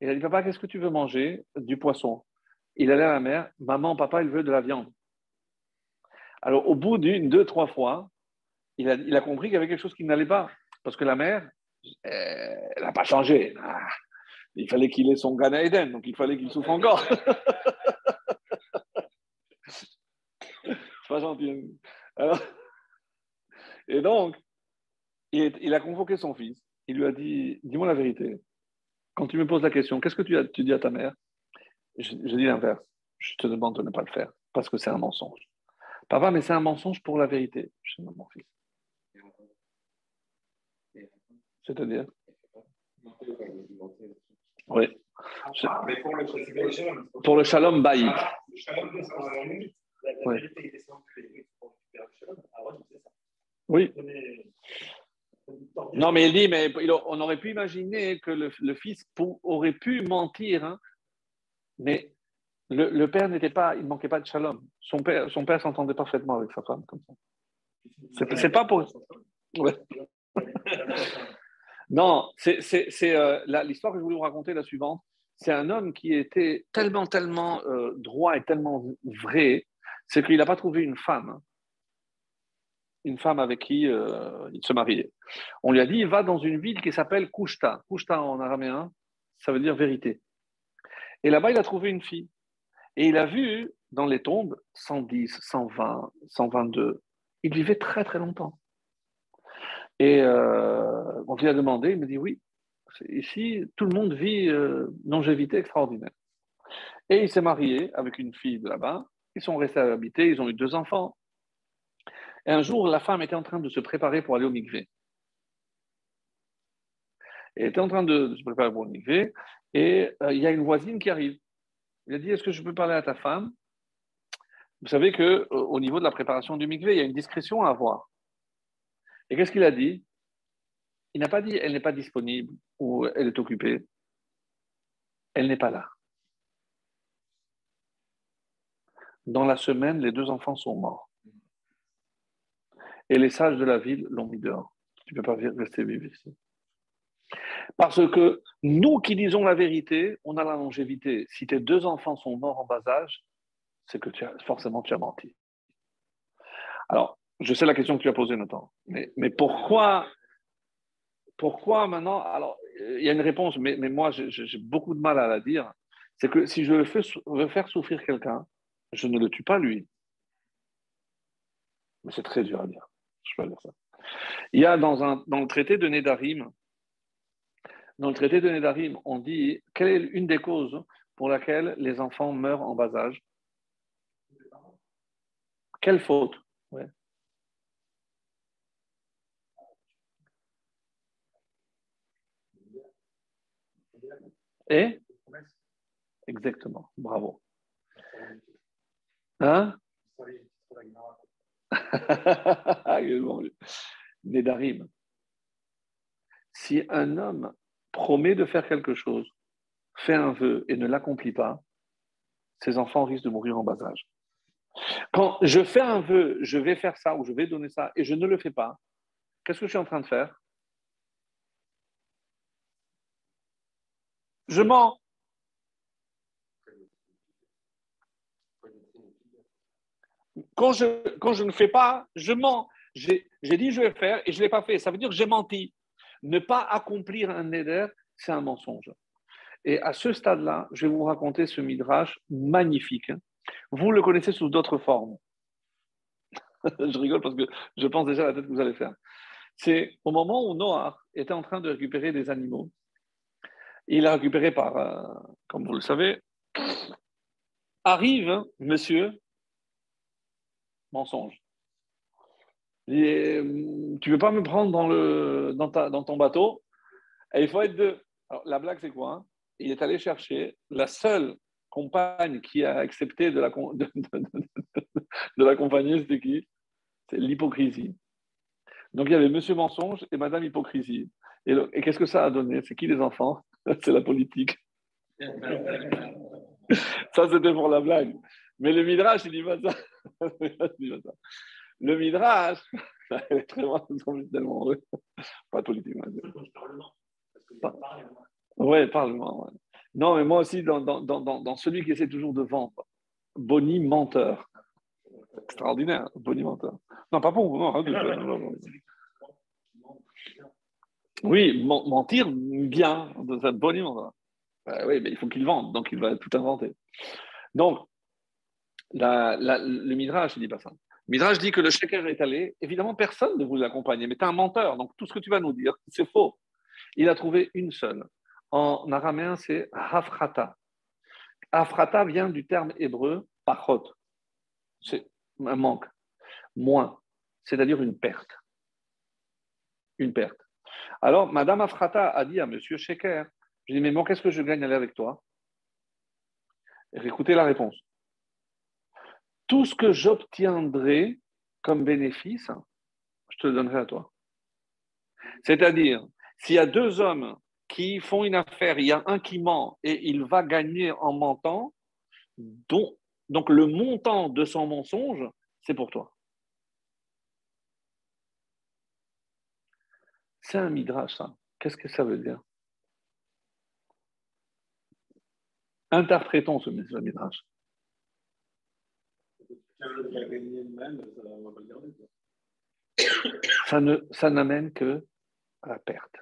Speaker 1: il a dit Papa, qu'est-ce que tu veux manger? Du poisson. Il allait à la mère Maman, papa, il veut de la viande. Alors, au bout d'une, deux, trois fois, il a, il a compris qu'il y avait quelque chose qui n'allait pas. Parce que la mère, elle n'a pas changé. Ah, il fallait qu'il ait son Gan Eden, donc il fallait qu'il souffre encore. pas gentil. et donc, il, a convoqué son fils. Il lui a dit Dis-moi la vérité. Quand tu me poses la question, qu'est-ce que tu, as, tu dis à ta mère je, dis l'inverse. Je te demande de ne pas le faire parce que c'est un mensonge. Papa, mais c'est un mensonge pour la vérité. Je dis mon fils. C'est-à-dire Oui. Pour le shalom baït. Oui. Non, mais il dit, mais on aurait pu imaginer que le, fils aurait pu mentir, hein. mais le, père n'était pas, il ne manquait pas de shalom. Son père, son père s'entendait parfaitement avec sa femme comme ça. C'est pas pour. Non, c'est euh, l'histoire que je voulais vous raconter, la suivante. C'est un homme qui était tellement, tellement euh, droit et tellement vrai, c'est qu'il n'a pas trouvé une femme, une femme avec qui euh, il se mariait. On lui a dit, va dans une ville qui s'appelle Kushta. Kushta en araméen, ça veut dire vérité. Et là-bas, il a trouvé une fille. Et il a vu dans les tombes 110, 120, 122. Il vivait très, très longtemps. Et euh, quand il a demandé, il me dit oui, ici, tout le monde vit euh, longévité extraordinaire. Et il s'est marié avec une fille de là-bas. Ils sont restés à habiter, ils ont eu deux enfants. Et un jour, la femme était en train de se préparer pour aller au mikvé. Elle était en train de, se préparer pour le mikvé et euh, il y a une voisine qui arrive. Il a dit Est-ce que je peux parler à ta femme? Vous savez qu'au niveau de la préparation du mikvé, il y a une discrétion à avoir. Et qu'est-ce qu'il a dit? Il n'a pas dit elle n'est pas disponible ou elle est occupée. Elle n'est pas là. Dans la semaine, les deux enfants sont morts. Et les sages de la ville l'ont mis dehors. Tu ne peux pas rester vivre ici. Parce que nous qui disons la vérité, on a la longévité. Si tes deux enfants sont morts en bas âge, c'est que forcément tu as menti. Alors, je sais la question que tu as posée, Nathan. Mais, pourquoi, pourquoi maintenant Alors, il y a une réponse, mais, mais moi, j'ai beaucoup de mal à la dire. C'est que si je veux faire souffrir quelqu'un, je ne le tue pas lui. Mais c'est très dur à dire. Je peux dire ça. Il y a dans, un, dans le traité de Nédarim, dans le traité de Nédarim, on dit quelle est une des causes pour laquelle les enfants meurent en bas âge? Quelle faute ouais. Et Exactement, bravo. Hein? Nédarim. Si un homme promet de faire quelque chose, fait un vœu et ne l'accomplit pas, ses enfants risquent de mourir en bas âge. Quand je fais un vœu, je vais faire ça ou je vais donner ça et je ne le fais pas, qu'est-ce que je suis en train de faire? Je mens. quand je, quand je ne fais pas, je mens. J'ai dit je vais faire et je ne l'ai pas fait. Ça veut dire que j'ai menti. Ne pas accomplir un neder, c'est un mensonge. Et à ce stade-là, je vais vous raconter ce midrash magnifique. Vous le connaissez sous d'autres formes. je rigole parce que je pense déjà à la tête que vous allez faire. C'est au moment où Noah était en train de récupérer des animaux. Il a récupéré par, euh, comme vous le savez, arrive monsieur, mensonge. Euh, tu veux pas me prendre dans, le, dans, ta, dans ton bateau? Et il faut être deux. Alors, la blague, c'est quoi hein? Il est allé chercher la seule compagne qui a accepté de, la, de, de l'accompagner, c'était qui? C'est l'hypocrisie. Donc, il y avait Monsieur Mensonge et Madame Hypocrisie. Et, et qu'est-ce que ça a donné? C'est qui les enfants? C'est la politique. ça, c'était pour la blague. Mais le Midrash, il dit pas ça. Le Midrash, est très bon, tellement heureux. Pas politiquement. Oui, parlement. Non, mais moi aussi, dans, dans, dans, dans, celui qui essaie toujours de vendre. Boni menteur. Extraordinaire, Boni menteur. Non, pas pour vous, non. Oui, mentir bien, Boni menteur. oui, mais il faut qu'il vende, donc il va tout inventer. Donc, le Midrash, il dit pas ça. Midrash dit que le sheker est allé. Évidemment, personne ne vous accompagne, mais tu es un menteur. Donc, tout ce que tu vas nous dire, c'est faux. Il a trouvé une seule. En araméen, c'est hafrata. Hafrata vient du terme hébreu pachot. C'est un manque. Moins. C'est-à-dire une perte. Une perte. Alors, Madame Afrata a dit à Monsieur Sheker, je dis, mais moi, qu'est-ce que je gagne à aller avec toi? Écoutez la réponse tout ce que j'obtiendrai comme bénéfice, je te le donnerai à toi. C'est-à-dire, s'il y a deux hommes qui font une affaire, il y a un qui ment et il va gagner en mentant, donc le montant de son mensonge, c'est pour toi. C'est un midrash, ça. Qu'est-ce que ça veut dire? Interprétons ce midrash ça ne, ça n'amène que à la perte.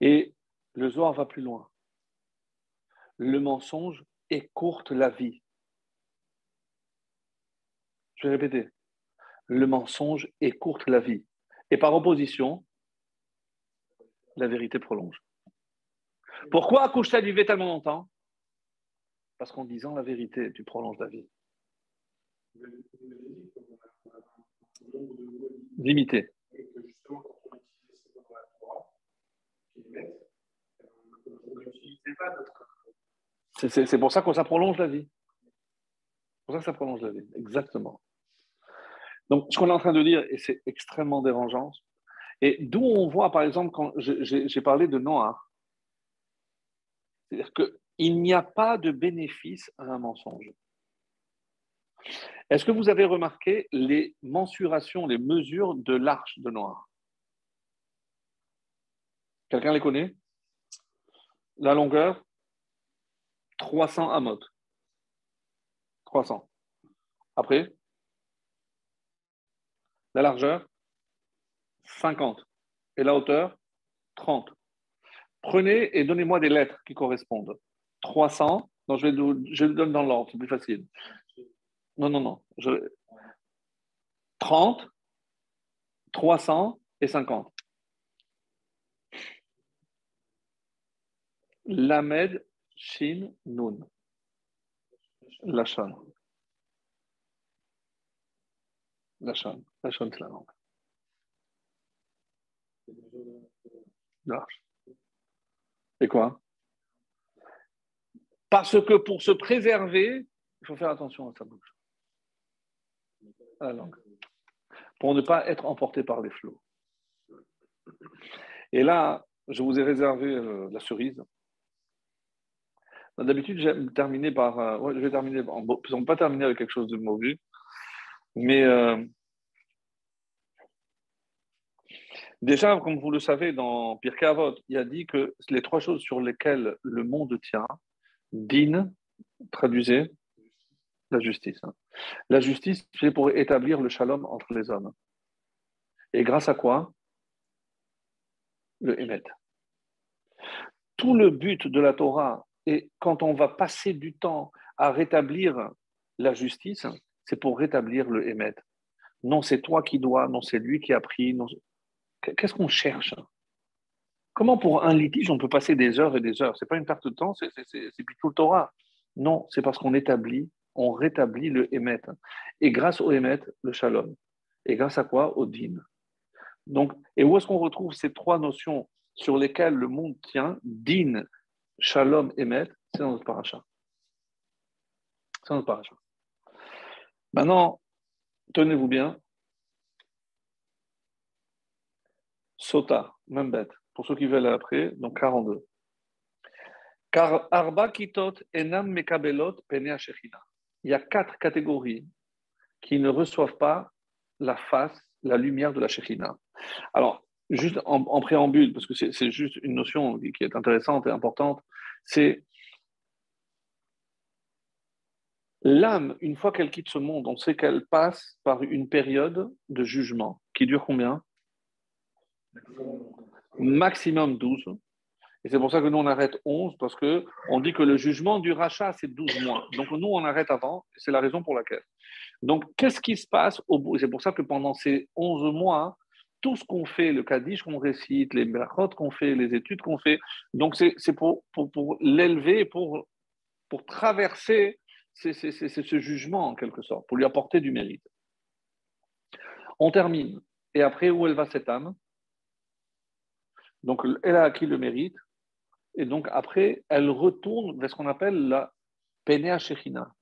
Speaker 1: Et le Zohar va plus loin. Le mensonge écourte la vie. Je vais répéter. Le mensonge écourte la vie. Et par opposition, la vérité prolonge. Pourquoi accouche-t-elle tellement longtemps? Parce qu'en disant la vérité, tu prolonges la vie. Limité. C'est pour ça que ça prolonge la vie. C'est pour ça que ça prolonge la vie. Exactement. Donc, ce qu'on est en train de dire, et c'est extrêmement dérangeant, et d'où on voit, par exemple, quand j'ai parlé de Noah, c'est-à-dire que il n'y a pas de bénéfice à un mensonge. Est-ce que vous avez remarqué les mensurations, les mesures de l'arche de Noir Quelqu'un les connaît? La longueur? 300 amot. 300. Après? La largeur 50. Et la hauteur 30. Prenez et donnez-moi des lettres qui correspondent. 300. Non, je, vais, je le donne dans l'ordre, c'est plus facile. Non, non, non. 30, 300 et 50. Lamed, Shin, Nun. Lachon. Lachon. La langue. Et quoi? Parce que pour se préserver, il faut faire attention à sa bouche, à la langue, pour ne pas être emporté par les flots. Et là, je vous ai réservé euh, la cerise. D'habitude, j'aime terminer par. Euh, je vais terminer. On ne va pas terminer avec quelque chose de mauvais, mais euh, déjà, comme vous le savez, dans Pirkei Avot, il a dit que les trois choses sur lesquelles le monde tient, Din, traduisez, La justice. Hein. La justice, c'est pour établir le shalom entre les hommes. Et grâce à quoi? Le Emet. Tout le but de la Torah, et quand on va passer du temps à rétablir la justice, c'est pour rétablir le Emet. Non, c'est toi qui dois, non, c'est lui qui a pris. Qu'est-ce qu'on cherche? Comment pour un litige, on peut passer des heures et des heures? Ce n'est pas une perte de temps, c'est plutôt le Torah. Non, c'est parce qu'on établit, on rétablit le Emet. Et grâce au Emet, le Shalom. Et grâce à quoi? Au Din. Donc, et où est-ce qu'on retrouve ces trois notions sur lesquelles le monde tient? Din, Shalom, Emet C'est dans notre paracha. C'est dans notre paracha. Maintenant, tenez-vous bien. Sota, même bête, pour ceux qui veulent après, donc 42. Car Arba Kitot Enam Mekabelot Penea Shechina. Il y a quatre catégories qui ne reçoivent pas la face, la lumière de la Shechina. Alors, juste en, préambule, parce que c'est juste une notion qui est intéressante et importante, c'est L'âme, une fois qu'elle quitte ce monde, on sait qu'elle passe par une période de jugement qui dure combien? Maximum 12. Et c'est pour ça que nous, on arrête 11, parce qu'on dit que le jugement du rachat, c'est 12 mois. Donc nous, on arrête avant, c'est la raison pour laquelle. Donc, qu'est-ce qui se passe au bout? C'est pour ça que pendant ces 11 mois, tout ce qu'on fait, le Kaddish qu'on récite, les brachot qu'on fait, les études qu'on fait, donc c'est pour, pour, pour l'élever, pour, pour traverser ce jugement en quelque sorte, pour lui apporter du mérite. On termine. Et après, où elle va cette âme? Donc, elle a acquis le mérite. Et donc, après, elle retourne vers ce qu'on appelle la Penea Shechina.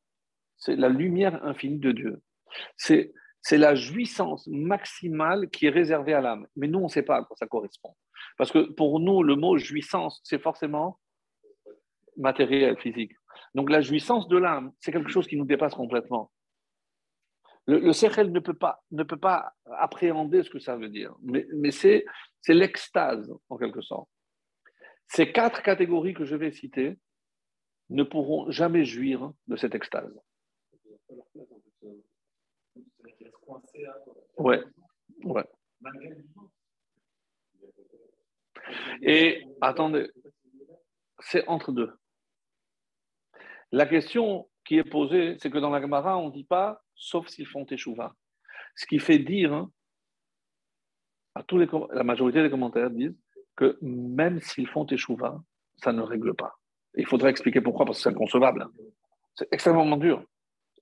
Speaker 1: C'est la lumière infinie de Dieu. C'est c'est la jouissance maximale qui est réservée à l'âme. Mais nous, on ne sait pas à quoi ça correspond. Parce que pour nous, le mot jouissance, c'est forcément matériel, physique. Donc la jouissance de l'âme, c'est quelque chose qui nous dépasse complètement. Le, le ne peut, pas, ne peut pas appréhender ce que ça veut dire, mais, c'est l'extase en quelque sorte. Ces quatre catégories que je vais citer ne pourront jamais jouir de cette extase. Ouais, ouais. Et attendez, c'est entre deux. La question qui est posée, c'est que dans la Gemara, on ne dit pas sauf s'ils font échouva. Ce qui fait dire, hein, à tous les, la majorité des commentaires disent que même s'ils font échouva, ça ne règle pas. il faudrait expliquer pourquoi, parce que c'est inconcevable. C'est extrêmement dur.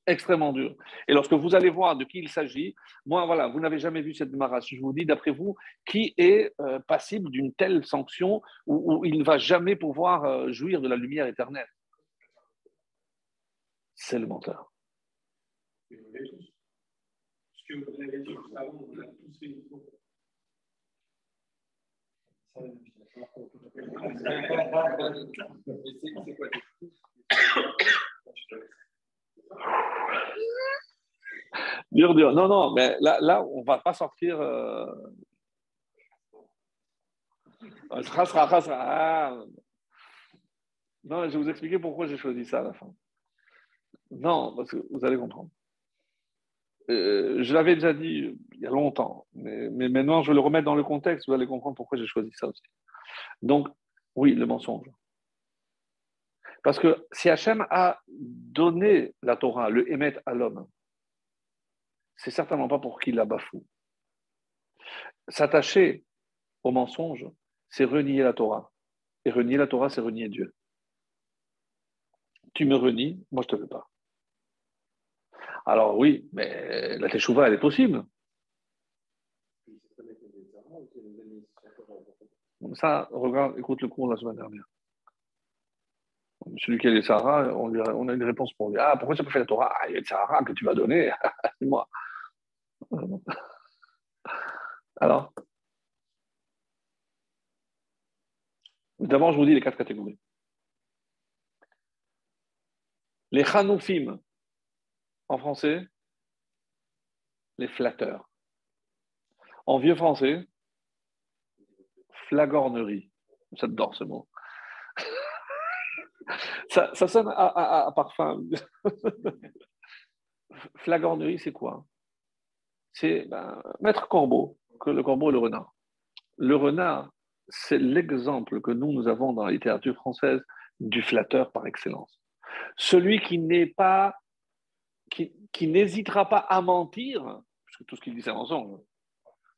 Speaker 1: Extrêmement dur. Et lorsque vous allez voir de qui il s'agit, moi, voilà, vous n'avez jamais vu cette Gemara. Je vous dis, d'après vous, qui est euh, passible d'une telle sanction où, il ne va jamais pouvoir euh, jouir de la lumière éternelle? C'est le menteur. Tous Dur, dur. Non, non, mais là, là on ne va pas sortir. Euh... Ah. Non, je vais vous expliquer pourquoi j'ai choisi ça à la fin. Non, parce que vous allez comprendre. Euh, je l'avais déjà dit il y a longtemps, mais, maintenant je vais le remettre dans le contexte, vous allez comprendre pourquoi j'ai choisi ça aussi. Donc, oui, le mensonge. Parce que si Hachem a donné la Torah, le émet à l'homme, c'est certainement pas pour qu'il la bafoue. S'attacher au mensonge, c'est renier la Torah. Et renier la Torah, c'est renier Dieu. Tu me renies, moi je ne te veux pas. Alors oui, mais la teshuva, elle est possible. Ça, regarde, écoute le cours de la semaine dernière. Celui qui a les Sahara, on, a une réponse pour lui. Ah, pourquoi tu n'as pas fait la Torah? Ah, il y a le Sahara que tu donner. C'est moi. Alors D'abord, je vous dis les quatre catégories. Les Hanoufim, en français, les flatteurs. En vieux français, flagornerie. J'adore ce mot. ça, sonne à, parfum. flagornerie, c'est quoi? C'est ben, Maître Corbeau, que le corbeau et le renard. Le renard, c'est l'exemple que nous, nous avons dans la littérature française du flatteur par excellence. Celui qui n'est pas, qui, n'hésitera pas à mentir, parce que tout ce qu'il dit, c'est mensonge.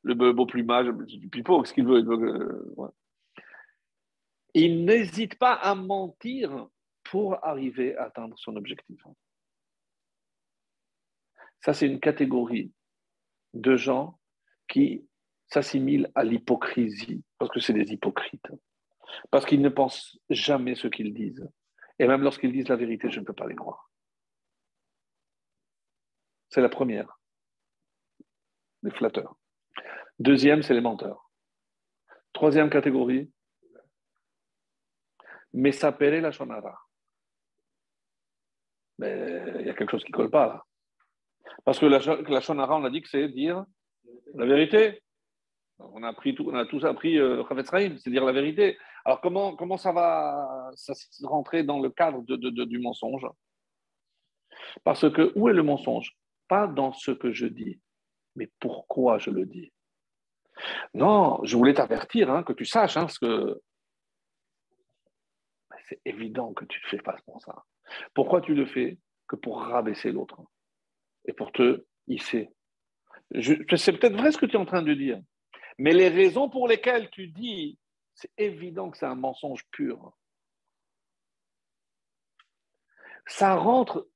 Speaker 1: Le beau plumage du pipeau, ce qu'il veut. Euh, il n'hésite pas à mentir pour arriver à atteindre son objectif. Ça, c'est une catégorie de gens qui s'assimilent à l'hypocrisie, parce que c'est des hypocrites, parce qu'ils ne pensent jamais ce qu'ils disent. Et même lorsqu'ils disent la vérité, je ne peux pas les croire. C'est la première, les flatteurs. Deuxième, c'est les menteurs. Troisième catégorie, Mesapere la shonara. Mais il y a quelque chose qui ne colle pas là. Parce que la, shonara, on a dit que c'est dire la vérité. On a, appris on a tous appris euh, c'est dire la vérité. Alors comment, ça va rentrer dans le cadre du mensonge? Parce que où est le mensonge? Pas dans ce que je dis, mais pourquoi je le dis? Non, je voulais t'avertir, hein, que tu saches, hein, que c'est évident que tu ne fais pas pour ça. Pourquoi tu le fais? Que pour rabaisser l'autre et pour te hisser. C'est peut-être vrai ce que tu es en train de dire, mais les raisons pour lesquelles tu dis, c'est évident que c'est un mensonge pur. Ça rentre,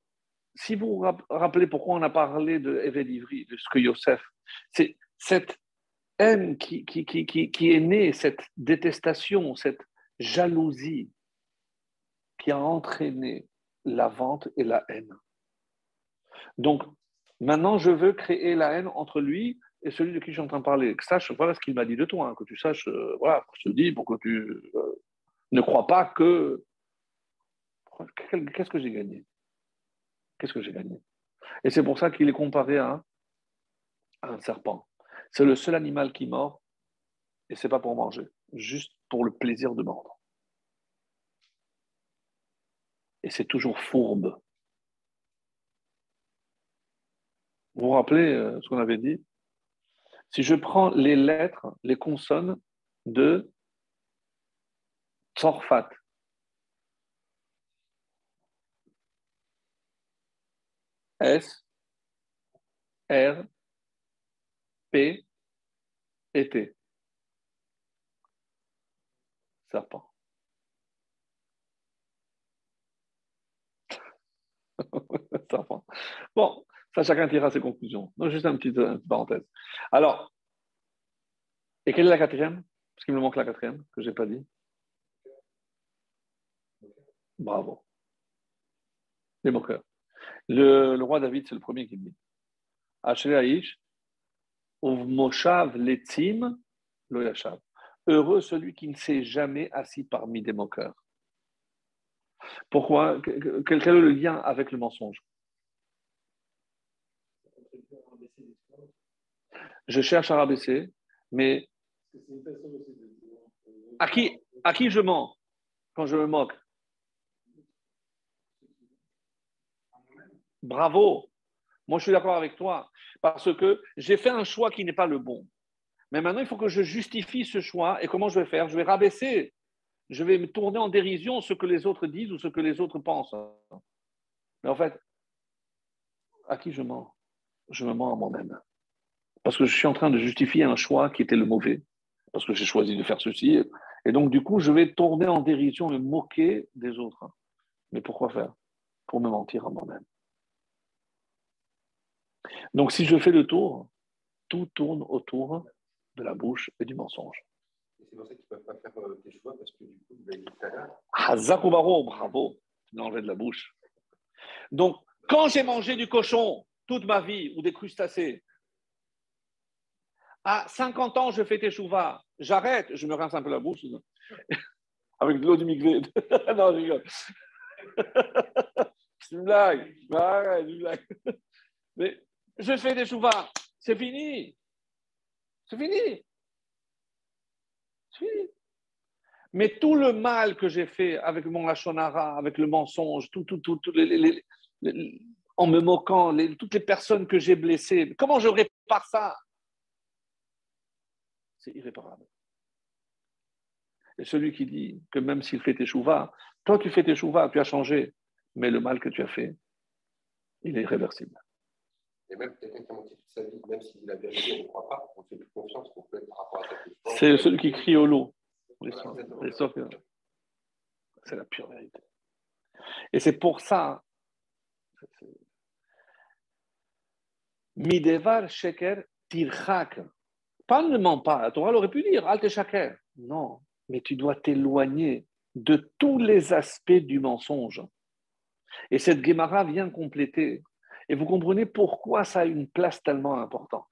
Speaker 1: si vous vous rappelez pourquoi on a parlé de Ivry, de ce que Yosef, c'est cette haine qui, qui, qui, qui, est née, cette détestation, cette jalousie qui a entraîné la vente et la haine. Donc, maintenant, je veux créer la haine entre lui et celui de qui je suis en train de parler. Que sache, voilà ce qu'il m'a dit de toi, hein, que tu saches, euh, voilà, je te dis pour que tu euh, ne crois pas que. Qu'est-ce que j'ai gagné? Qu'est-ce que j'ai gagné? Et c'est pour ça qu'il est comparé à un serpent. C'est le seul animal qui mord, et c'est pas pour manger, juste pour le plaisir de mordre. Et c'est toujours fourbe. Vous vous rappelez euh, ce qu'on avait dit? Si je prends les lettres, les consonnes de Tzorfat, S, R, P, été. Serpent. Serpent. Bon, ça, chacun tirera ses conclusions. Donc, juste une petite, une parenthèse. Alors, et quelle est la quatrième? Parce qu'il me manque la quatrième, que je n'ai pas dit. Bravo. Les moqueurs. Le, le roi David, c'est le premier qui me dit. Aish, letzim lo yashav. Heureux celui qui ne s'est jamais assis parmi des moqueurs. Pourquoi? Quel, est le lien avec le mensonge? Je cherche à rabaisser, mais à qui, à qui je mens quand je me moque? Bravo moi, je suis d'accord avec toi parce que j'ai fait un choix qui n'est pas le bon. Mais maintenant, il faut que je justifie ce choix. Et comment je vais faire? Je vais rabaisser. Je vais me tourner en dérision ce que les autres disent ou ce que les autres pensent. Mais en fait, à qui je mens? Je me mens à moi-même. Parce que je suis en train de justifier un choix qui était le mauvais. Parce que j'ai choisi de faire ceci. Et donc, du coup, je vais tourner en dérision et moquer des autres. Mais pourquoi faire? Pour me mentir à moi-même. Donc, si je fais le tour, tout tourne autour de la bouche et du mensonge.
Speaker 2: C'est pour ça qu'ils ne peuvent pas faire euh, tes choix parce que du coup, vous l'avez dit tout à l'heure.
Speaker 1: Ah, bravo, tu de la bouche. Donc, quand j'ai mangé du cochon toute ma vie ou des crustacés, à 50 ans, je fais tes chouvas, j'arrête, je me rince un peu la bouche avec de l'eau du migré. non, je rigole. C'est une blague. Arrête, une blague. Mais je fais des chouvas, c'est fini. C'est fini. Mais tout le mal que j'ai fait avec mon lachonara, avec le mensonge, tout, tout, tout, en me moquant toutes les personnes que j'ai blessées. Comment je répare ça? C'est irréparable. Et celui qui dit que même s'il fait tes chouvas, toi tu fais tes chouvas, tu as changé, mais le mal que tu as fait, il est irréversible.
Speaker 3: Et même quelqu'un qui a menti toute sa vie, même s'il a vérifié, on ne croit pas, on fait plus confiance qu'on peut être par rapport à
Speaker 1: ça. C'est celui qui crie au lot. C'est la pure vérité. Et c'est pour ça. Midevar sheker tirchak. Pas ne mens pas. La Torah aurait pu dire Alte shaker. Non, mais tu dois t'éloigner de tous les aspects du mensonge. Et cette Gemara vient compléter. Et vous comprenez pourquoi ça a une place tellement importante.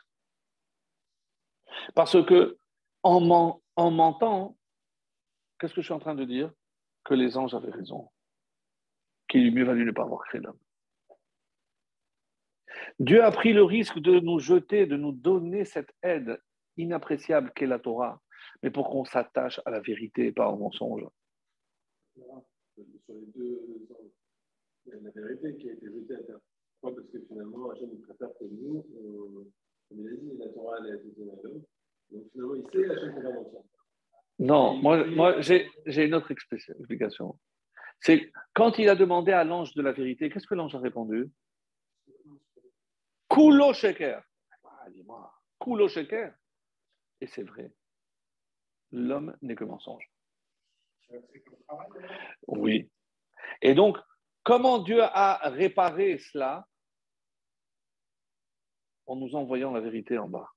Speaker 1: Parce que en, en mentant, qu'est-ce que je suis en train de dire? Que les anges avaient raison, qu'il eût mieux valu ne pas avoir créé l'homme. Dieu a pris le risque de nous jeter, de nous donner cette aide inappréciable qu'est la Torah, mais pour qu'on s'attache à la vérité et pas au mensonge.
Speaker 4: Sur les deux la vérité qui a été jetée à terre. Pourquoi Parce que finalement, Hachem préfère que nous, comme il a dit, la Torah elle donnée à l'homme. Donc finalement, il sait Hachem qu'on va mentir.
Speaker 1: Non, moi, moi j'ai une autre explication. C'est quand il a demandé à l'ange de la vérité, qu'est-ce que l'ange a répondu? Kulo sheker. Ah, dis-moi, Kulo sheker. Et c'est vrai. L'homme n'est que mensonge. Oui. Et donc, comment Dieu a réparé cela? En nous envoyant la vérité en bas.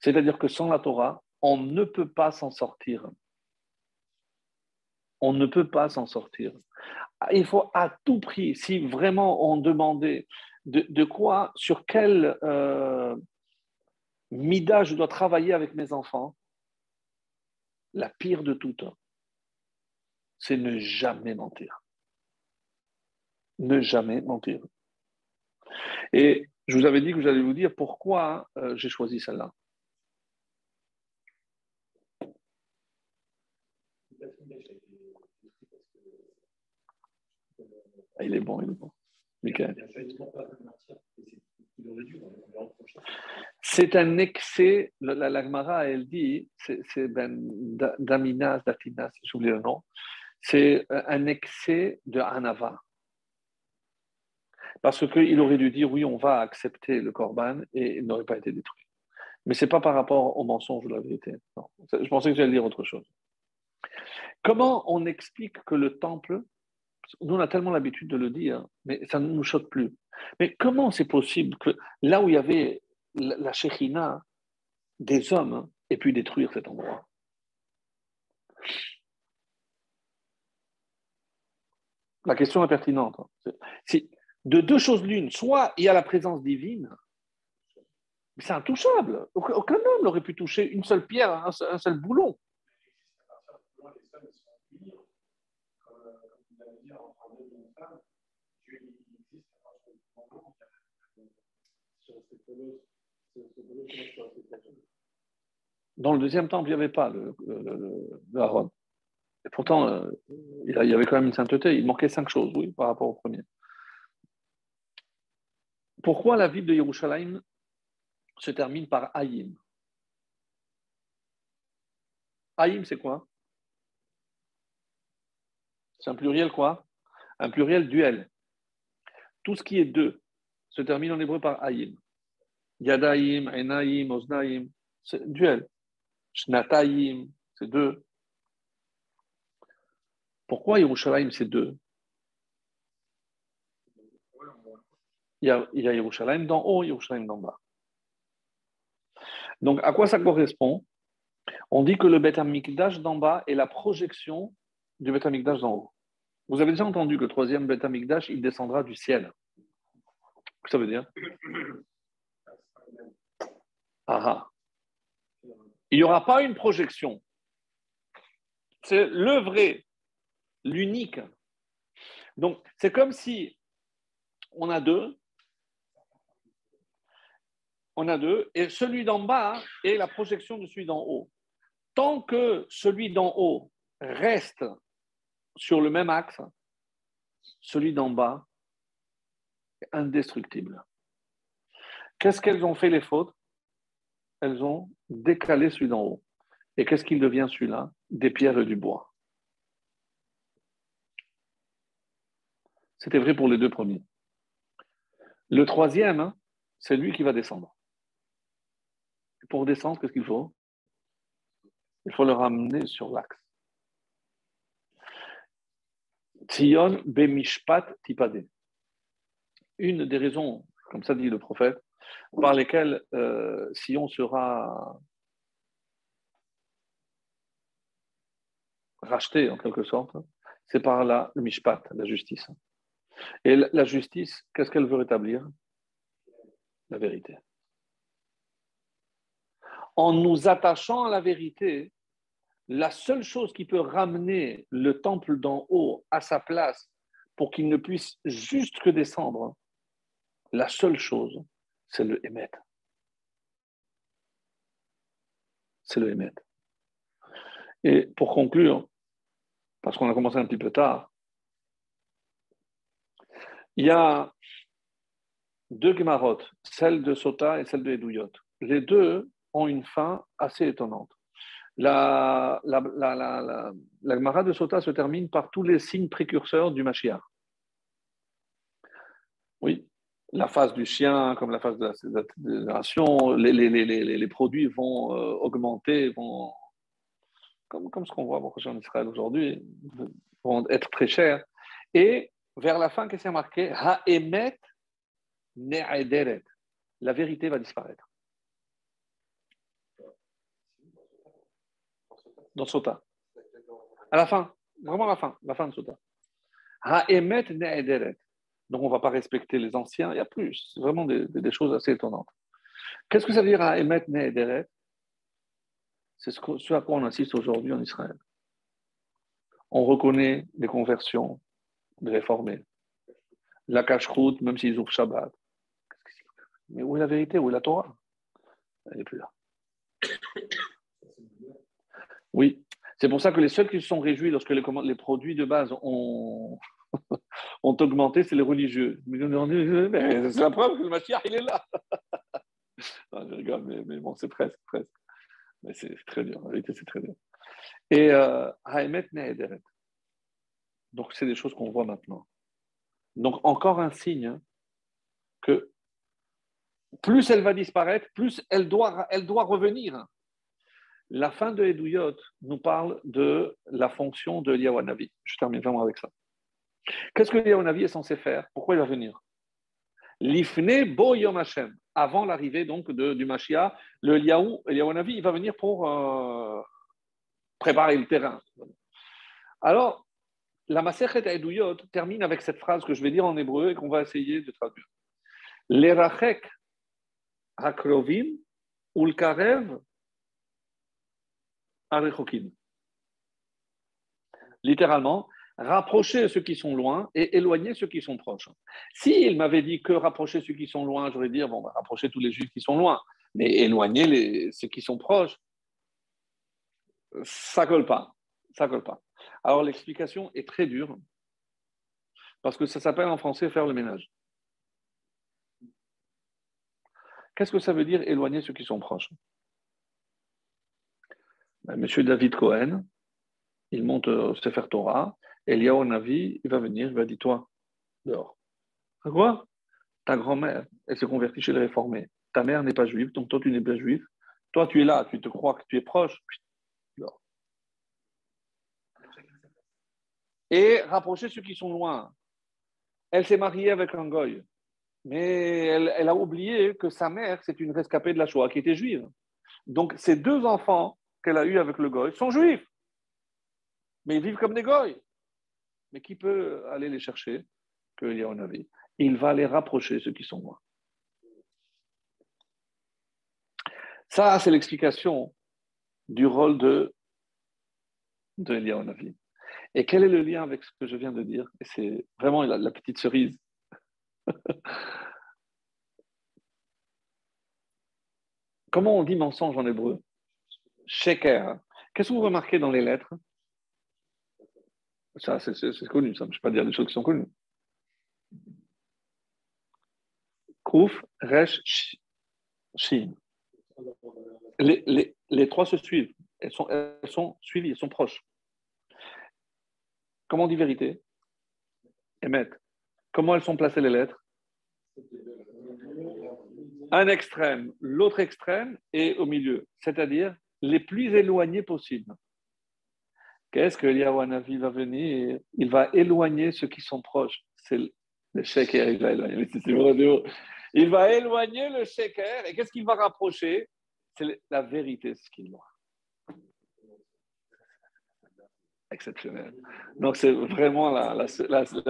Speaker 1: C'est-à-dire que sans la Torah, on ne peut pas s'en sortir. On ne peut pas s'en sortir. Il faut à tout prix, si vraiment on demandait de, quoi, sur quel euh, mida je dois travailler avec mes enfants, la pire de toutes, c'est ne jamais mentir. Ne jamais mentir. Et je vous avais dit que j'allais vous dire pourquoi euh, j'ai choisi celle-là. Ah, il est bon, il est bon. C'est un excès, la, la, elle dit, c'est ben, Daminas, Datinas, j'oublie le nom, c'est un excès de Hanava. Parce qu'il aurait dû dire, oui, on va accepter le Corban et il n'aurait pas été détruit. Mais ce n'est pas par rapport au mensonge ou la vérité. Non. Je pensais que j'allais dire autre chose. Comment on explique que le temple, nous on a tellement l'habitude de le dire, mais ça ne nous choque plus. Mais comment c'est possible que là où il y avait la Shekhinah, des hommes aient pu détruire cet endroit? La question est pertinente. Si, de deux choses l'une, soit il y a la présence divine, c'est intouchable. Aucun homme n'aurait pu toucher une seule pierre, un seul boulon. Dans le deuxième temple, il n'y avait pas le, le, Et pourtant, euh, il y avait quand même une sainteté. Il manquait cinq choses, oui, par rapport au premier. Pourquoi la ville de Yerushalayim se termine par Haïm Haïm, c'est quoi? C'est un pluriel quoi? Un pluriel duel. Tout ce qui est deux se termine en hébreu par Haïm. Yadaim, Enaim, Oznaim, c'est duel. Shnataim, c'est deux. Pourquoi Yerushalayim, c'est deux? Il y, a, Yerushalayim d'en haut, Yerushalayim d'en bas. Donc, à quoi ça correspond? On dit que le Beth Amikdash d'en bas est la projection du Beth Amikdash d'en haut. Vous avez déjà entendu que le troisième Beth Amikdash, il descendra du ciel. Qu'est-ce que ça veut dire? Ah, ah. Il n'y aura pas une projection. C'est le vrai, l'unique. Donc, c'est comme si on a deux, on a deux, et celui d'en bas est la projection de celui d'en haut. Tant que celui d'en haut reste sur le même axe, celui d'en bas indestructible. Qu'est-ce qu'elles ont fait les fautes? Elles ont décalé celui d'en haut. Et qu'est-ce qu'il devient celui-là? Des pierres et du bois. C'était vrai pour les deux premiers. Le troisième, hein, c'est lui qui va descendre. Pour descendre, qu'est-ce qu'il faut? Il faut le ramener sur l'axe. Tzion bemishpat tipade. Une des raisons, comme ça dit le prophète, par lesquelles euh, Sion sera racheté en quelque sorte, c'est par la, le mishpat, la justice. Et la justice, qu'est-ce qu'elle veut rétablir? La vérité. En nous attachant à la vérité, la seule chose qui peut ramener le temple d'en haut à sa place pour qu'il ne puisse juste que descendre, la seule chose, c'est le émet. C'est le émet. Et pour conclure, parce qu'on a commencé un petit peu tard, il y a deux Gemarot, celle de Sota et celle de Edouyot. Les deux une fin assez étonnante. La, la, la, la, de Sota se termine par tous les signes précurseurs du Mashiach. Oui, la phase du chien, comme la phase de la génération, les, les, les, les, produits vont euh, augmenter, vont, comme, comme ce qu'on voit en Israël aujourd'hui, vont être très chers. Et vers la fin, qu'est-ce qui est marqué? Ha'emet ne'ederet. La vérité va disparaître. Dans Sota. À la fin, vraiment à la fin, la fin de Sota. Ha'emet ne'ederet. Donc on ne va pas respecter les anciens, il y a plus. C'est vraiment des, choses assez étonnantes. Qu'est-ce que ça veut dire Ha'emet ne'ederet? C'est ce, à quoi on assiste aujourd'hui en Israël. On reconnaît les conversions, de réformer. La cache-route, même s'ils ouvrent Shabbat. Mais où est la vérité? Où est la Torah? Elle n'est plus là. Oui, c'est pour ça que les seuls qui se sont réjouis lorsque les, produits de base ont, ont augmenté, c'est les religieux. C'est la preuve que le Mashiach, il est là. je rigole, mais, bon, c'est presque, presque. Mais c'est très dur, en vérité, c'est très dur. Et euh, Haemet Ne'ederet. Donc, c'est des choses qu'on voit maintenant. Donc, encore un signe que plus elle va disparaître, plus elle doit, elle doit revenir. La fin de Edouyot nous parle de la fonction de Eliawanavi. Je termine vraiment avec ça. Qu'est-ce que Eliawanavi est censé faire? Pourquoi il va venir? L'ifne bo yom Hashem. Avant l'arrivée donc de, du Mashiach, le Eliawanavi, il va venir pour euh, préparer le terrain. Alors, la Masechet Eduyot termine avec cette phrase que je vais dire en hébreu et qu'on va essayer de traduire. Lerachek hakrovim ulkarev arechokin. Littéralement, rapprocher ceux qui sont loin et éloigner ceux qui sont proches. S'il m'avait dit que rapprocher ceux qui sont loin, j'aurais dit, bon, va rapprocher tous les juifs qui sont loin, mais éloigner les, ceux qui sont proches, ça colle pas. Ça colle pas. Alors l'explication est très dure, parce que ça s'appelle en français faire le ménage. Qu'est-ce que ça veut dire éloigner ceux qui sont proches? Monsieur David Cohen, il monte au Sefer Torah, Eliyahu Navi, il va venir, il va dire Toi, dehors. Quoi? Ta grand-mère, elle s'est convertie chez les réformés. Ta mère n'est pas juive, donc toi, tu n'es pas juif. Toi, tu es là, tu te crois que tu es proche, dehors. et rapprocher ceux qui sont loin. Elle s'est mariée avec un goy, mais elle, a oublié que sa mère, c'est une rescapée de la Shoah qui était juive. Donc, ces deux enfants qu'elle a eus avec le goy sont juifs, mais ils vivent comme des goy. Mais qui peut aller les chercher un avis? Il va les rapprocher, ceux qui sont loin. Ça, c'est l'explication du rôle de, de Eliyahu et quel est le lien avec ce que je viens de dire? Et c'est vraiment la, petite cerise. Comment on dit mensonge en hébreu? Sheker. Qu'est-ce que vous remarquez dans les lettres? Ça, c'est connu, ça. Je ne vais pas dire des choses qui sont connues. Kouf, Resh, Sh- Shin. Les, trois se suivent. Elles sont, suivies, elles sont proches. Comment on dit vérité? Emet. Comment elles sont placées les lettres? Un extrême, l'autre extrême et au milieu, c'est-à-dire les plus éloignés possibles. Qu'est-ce que Eliyahu Hanavi va venir Il va éloigner ceux qui sont proches? C'est le- sheker, il va éloigner. Il va éloigner le sheker. Et qu'est-ce qu'il va rapprocher? C'est la vérité, ce qu'il doit. Exceptionnel. Donc, c'est vraiment la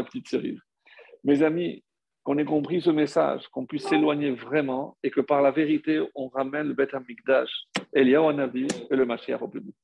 Speaker 1: petite cerise. Mes amis, qu'on ait compris ce message, qu'on puisse s'éloigner vraiment et que par la vérité, on ramène le Beth Amikdash, Eliyahu Hanavi et le Mashiach au vite.